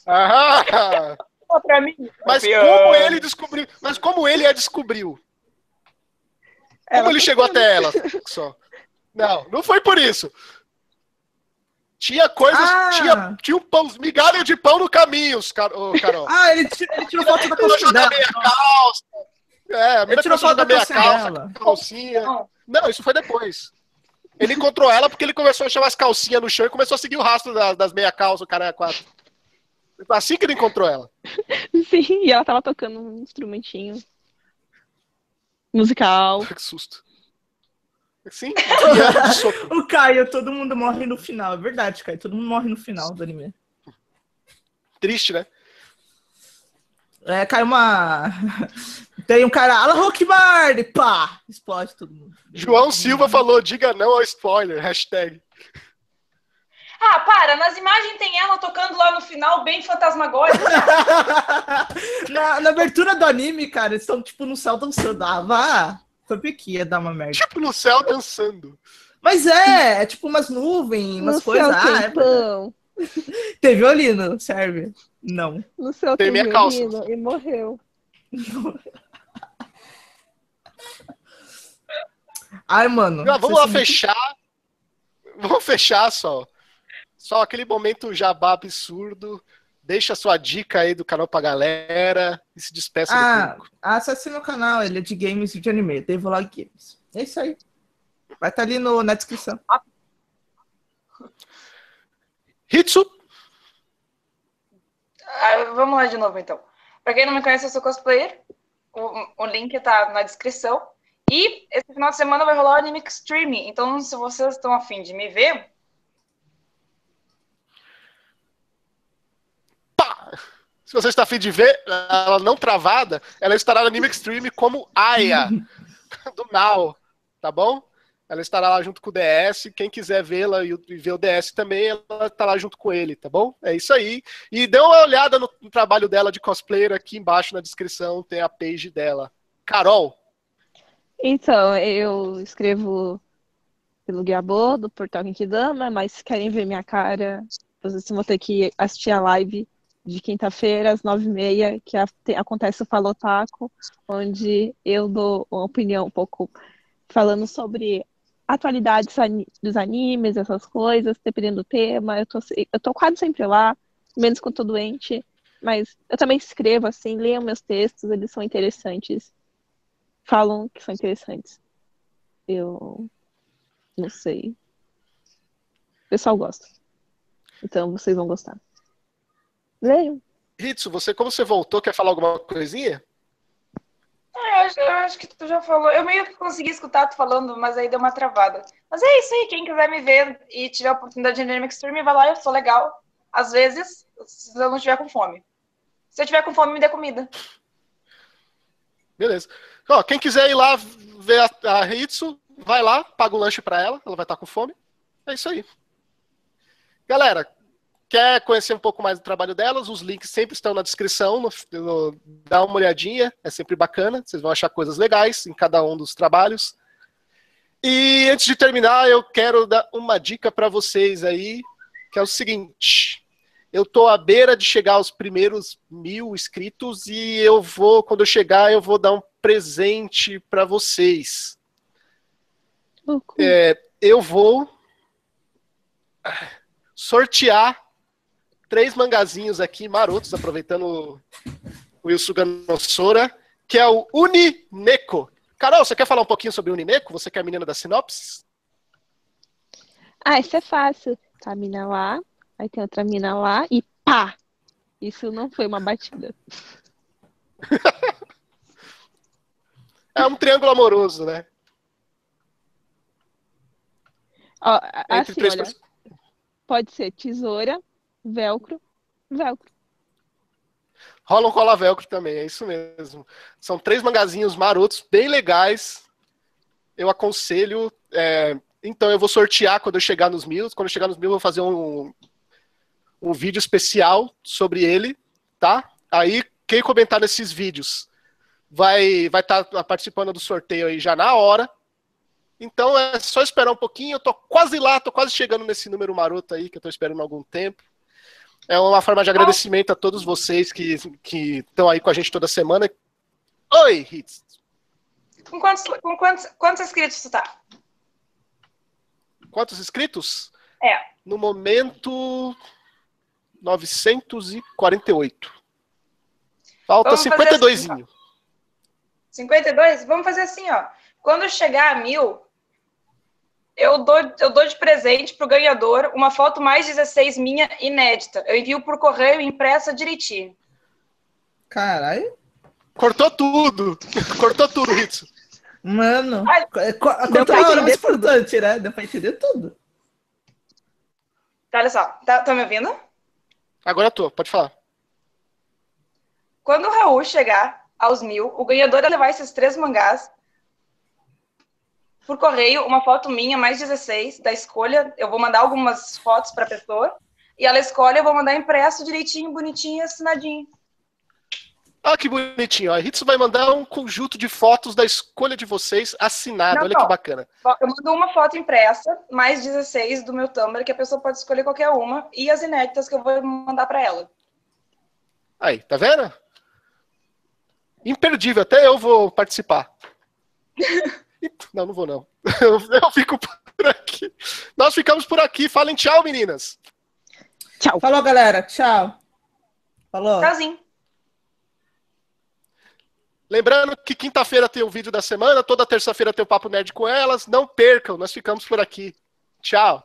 [SPEAKER 1] ah!
[SPEAKER 3] pra mim.
[SPEAKER 1] Mas como ele descobriu? Mas como ele a descobriu? Como ele chegou até ela? Só. Não, não foi por isso. Tinha coisas, ah. tinha, tinha um pão, migalha de pão no caminho, Carol.
[SPEAKER 2] Ah, ele, ele tirou foto da calça dela.
[SPEAKER 1] Meia calça. É, a ele tirou foto da meia calça, dela. calcinha. Não. não, isso foi depois. Ele encontrou ela porque ele começou a chamar as calcinhas no chão e começou a seguir o rastro das, das meia calças, o cara é quatro. Assim que ele encontrou ela.
[SPEAKER 4] Sim, e ela tava tocando um instrumentinho musical.
[SPEAKER 1] Que susto.
[SPEAKER 2] Sim, o Caio, todo mundo morre no final. É verdade, Caio. Todo mundo morre no final do anime.
[SPEAKER 1] Triste, né?
[SPEAKER 2] É, caiu uma. Tem um cara, Alan Rockbard, pá! Explode todo mundo.
[SPEAKER 1] João Silva falou, diga não ao spoiler, hashtag.
[SPEAKER 3] Ah, para, nas imagens tem ela tocando lá no final, bem fantasmagórico.
[SPEAKER 2] na, na abertura do anime, cara, eles estão tipo no céu dançando. Ah, vá! Sabia que ia dar uma merda.
[SPEAKER 1] Tipo no céu dançando.
[SPEAKER 2] Mas é, é tipo umas nuvens, umas
[SPEAKER 4] no
[SPEAKER 2] coisas.
[SPEAKER 4] céu
[SPEAKER 2] Ah,
[SPEAKER 4] tem
[SPEAKER 2] é...
[SPEAKER 4] pão.
[SPEAKER 2] Tem violino, serve? Não.
[SPEAKER 4] No céu
[SPEAKER 1] Tem
[SPEAKER 4] tem,
[SPEAKER 1] minha calça.
[SPEAKER 4] e morreu.
[SPEAKER 2] Ai, mano.
[SPEAKER 1] Ah, vamos lá fechar. Vamos fechar só. Só aquele momento jabá absurdo. Deixa a sua dica aí do canal pra galera e se despeça do
[SPEAKER 2] Ah,
[SPEAKER 1] público.
[SPEAKER 2] acesse meu canal, ele é de games e de anime, Devolog Games. É isso aí. Vai estar ali no, na descrição.
[SPEAKER 1] Hitsu,
[SPEAKER 3] Ah, vamos lá de novo, então. Pra quem não me conhece, eu sou cosplayer. O, o link tá na descrição. E esse final de semana vai rolar o Anime Extreme. Então, se vocês estão afim de me ver,
[SPEAKER 1] pá! Se você está afim de ver ela não travada, ela estará no Anime Extreme como Aya, do Now, tá bom? Ela estará lá junto com o DS. Quem quiser vê-la e ver o DS também, ela está lá junto com ele, tá bom? É isso aí. E dê uma olhada no, no trabalho dela de cosplayer aqui embaixo na descrição, tem a page dela. Carol,
[SPEAKER 4] Então, eu escrevo pelo Guiabô, do Portal Genkidama, mas se querem ver minha cara, vocês vão ter que assistir a live de quinta-feira, às nove e meia, que a- acontece o Falotaco, onde eu dou uma opinião um pouco falando sobre atualidades dos animes, essas coisas, dependendo do tema. Eu tô, eu tô quase sempre lá, menos quando tô doente, mas eu também escrevo assim, leiam meus textos, eles são interessantes falam que são interessantes. Eu não sei. O pessoal gosta. Então vocês vão gostar. Leiam.
[SPEAKER 1] Hitsu, você, como você voltou, quer falar alguma coisinha?
[SPEAKER 3] ah, eu, acho, eu acho que tu já falou. Eu meio que consegui escutar tu falando, mas aí deu uma travada. Mas é isso aí. Quem quiser me ver e tiver a oportunidade de Anime Extreme, vai lá, eu sou legal. Às vezes, se eu não estiver com fome. Se eu tiver com fome, me dê comida.
[SPEAKER 1] Beleza. Ó, quem quiser ir lá ver a, a Hitsu, vai lá, paga um lanche pra ela, ela vai estar com fome. É isso aí. Galera, quer conhecer um pouco mais do trabalho delas? Os links sempre estão na descrição, no- no- dá uma olhadinha, é sempre bacana, vocês vão achar coisas legais em cada um dos trabalhos. E antes de terminar, eu quero dar uma dica para vocês aí, que é o seguinte. Eu tô à beira de chegar aos primeiros mil inscritos e eu vou, quando eu chegar, eu vou dar um presente para vocês. É, eu vou sortear três mangazinhos aqui marotos, aproveitando o Wilson Ganosora, que é o Unineko. Carol, você quer falar um pouquinho sobre o Unineko? Você que é a menina da sinopse?
[SPEAKER 4] Ah, isso é fácil. Tá a mina lá, aí tem outra mina lá e pá! Isso não foi uma batida.
[SPEAKER 1] É um triângulo amoroso, né?
[SPEAKER 4] Ó,
[SPEAKER 1] Entre
[SPEAKER 4] assim,
[SPEAKER 1] três
[SPEAKER 4] olha,
[SPEAKER 1] pessoas.
[SPEAKER 4] pode ser tesoura, velcro, velcro.
[SPEAKER 1] Rola um cola velcro também, é isso mesmo. São três mangazinhos marotos, bem legais. Eu aconselho. é, Então eu vou sortear quando eu chegar nos mil. Quando eu chegar nos mil, eu vou fazer um, um vídeo especial sobre ele, tá? Aí, quem comentar nesses vídeos vai vai estar participando do sorteio aí já na hora. Então é só esperar um pouquinho. Eu tô quase lá, tô quase chegando nesse número maroto aí que eu tô esperando há algum tempo. É uma forma de agradecimento a todos vocês que que estão aí com a gente toda semana. Oi, Hits.
[SPEAKER 3] Com quantos, com quantos, quantos inscritos tu tá?
[SPEAKER 1] Quantos inscritos?
[SPEAKER 3] É.
[SPEAKER 1] No momento 948. Falta
[SPEAKER 3] Vamos fazer
[SPEAKER 1] 52.
[SPEAKER 3] assim, 52? Vamos fazer assim, ó. Quando chegar a mil, eu dou, eu dou de presente pro ganhador uma foto mais 16 minha inédita. Eu envio por correio impressa direitinho.
[SPEAKER 2] Caralho.
[SPEAKER 1] Cortou tudo. Cortou tudo, Hitsu.
[SPEAKER 2] Mano,
[SPEAKER 3] Ai,
[SPEAKER 2] conta
[SPEAKER 4] pra
[SPEAKER 2] é a hora
[SPEAKER 4] entender
[SPEAKER 2] mais importante, né? Deu pra entender tudo.
[SPEAKER 3] Tá, olha só. Tá, tá me ouvindo?
[SPEAKER 1] Agora eu tô, pode falar.
[SPEAKER 3] Quando o Raul chegar aos mil. O ganhador vai levar esses três mangás por correio, uma foto minha, mais 16, da escolha. Eu vou mandar algumas fotos para a pessoa. E ela escolhe, eu vou mandar impresso direitinho, bonitinho, assinadinho.
[SPEAKER 1] Ah, que bonitinho. A Ritsu vai mandar um conjunto de fotos da escolha de vocês assinado. Não, Olha não. que bacana.
[SPEAKER 3] Eu mando uma foto impressa, mais 16 do meu Tumblr, que a pessoa pode escolher qualquer uma, e as inéditas que eu vou mandar para ela.
[SPEAKER 1] Aí, tá vendo? Imperdível, até eu vou participar. não, não vou não. Eu, eu fico por aqui. Nós ficamos por aqui. Falem tchau, meninas.
[SPEAKER 2] Tchau. Falou, galera. Tchau. Falou.
[SPEAKER 3] Tchauzinho.
[SPEAKER 1] Lembrando que quinta-feira tem o vídeo da semana, toda terça-feira tem o Papo Nerd com elas. Não percam, nós ficamos por aqui. Tchau.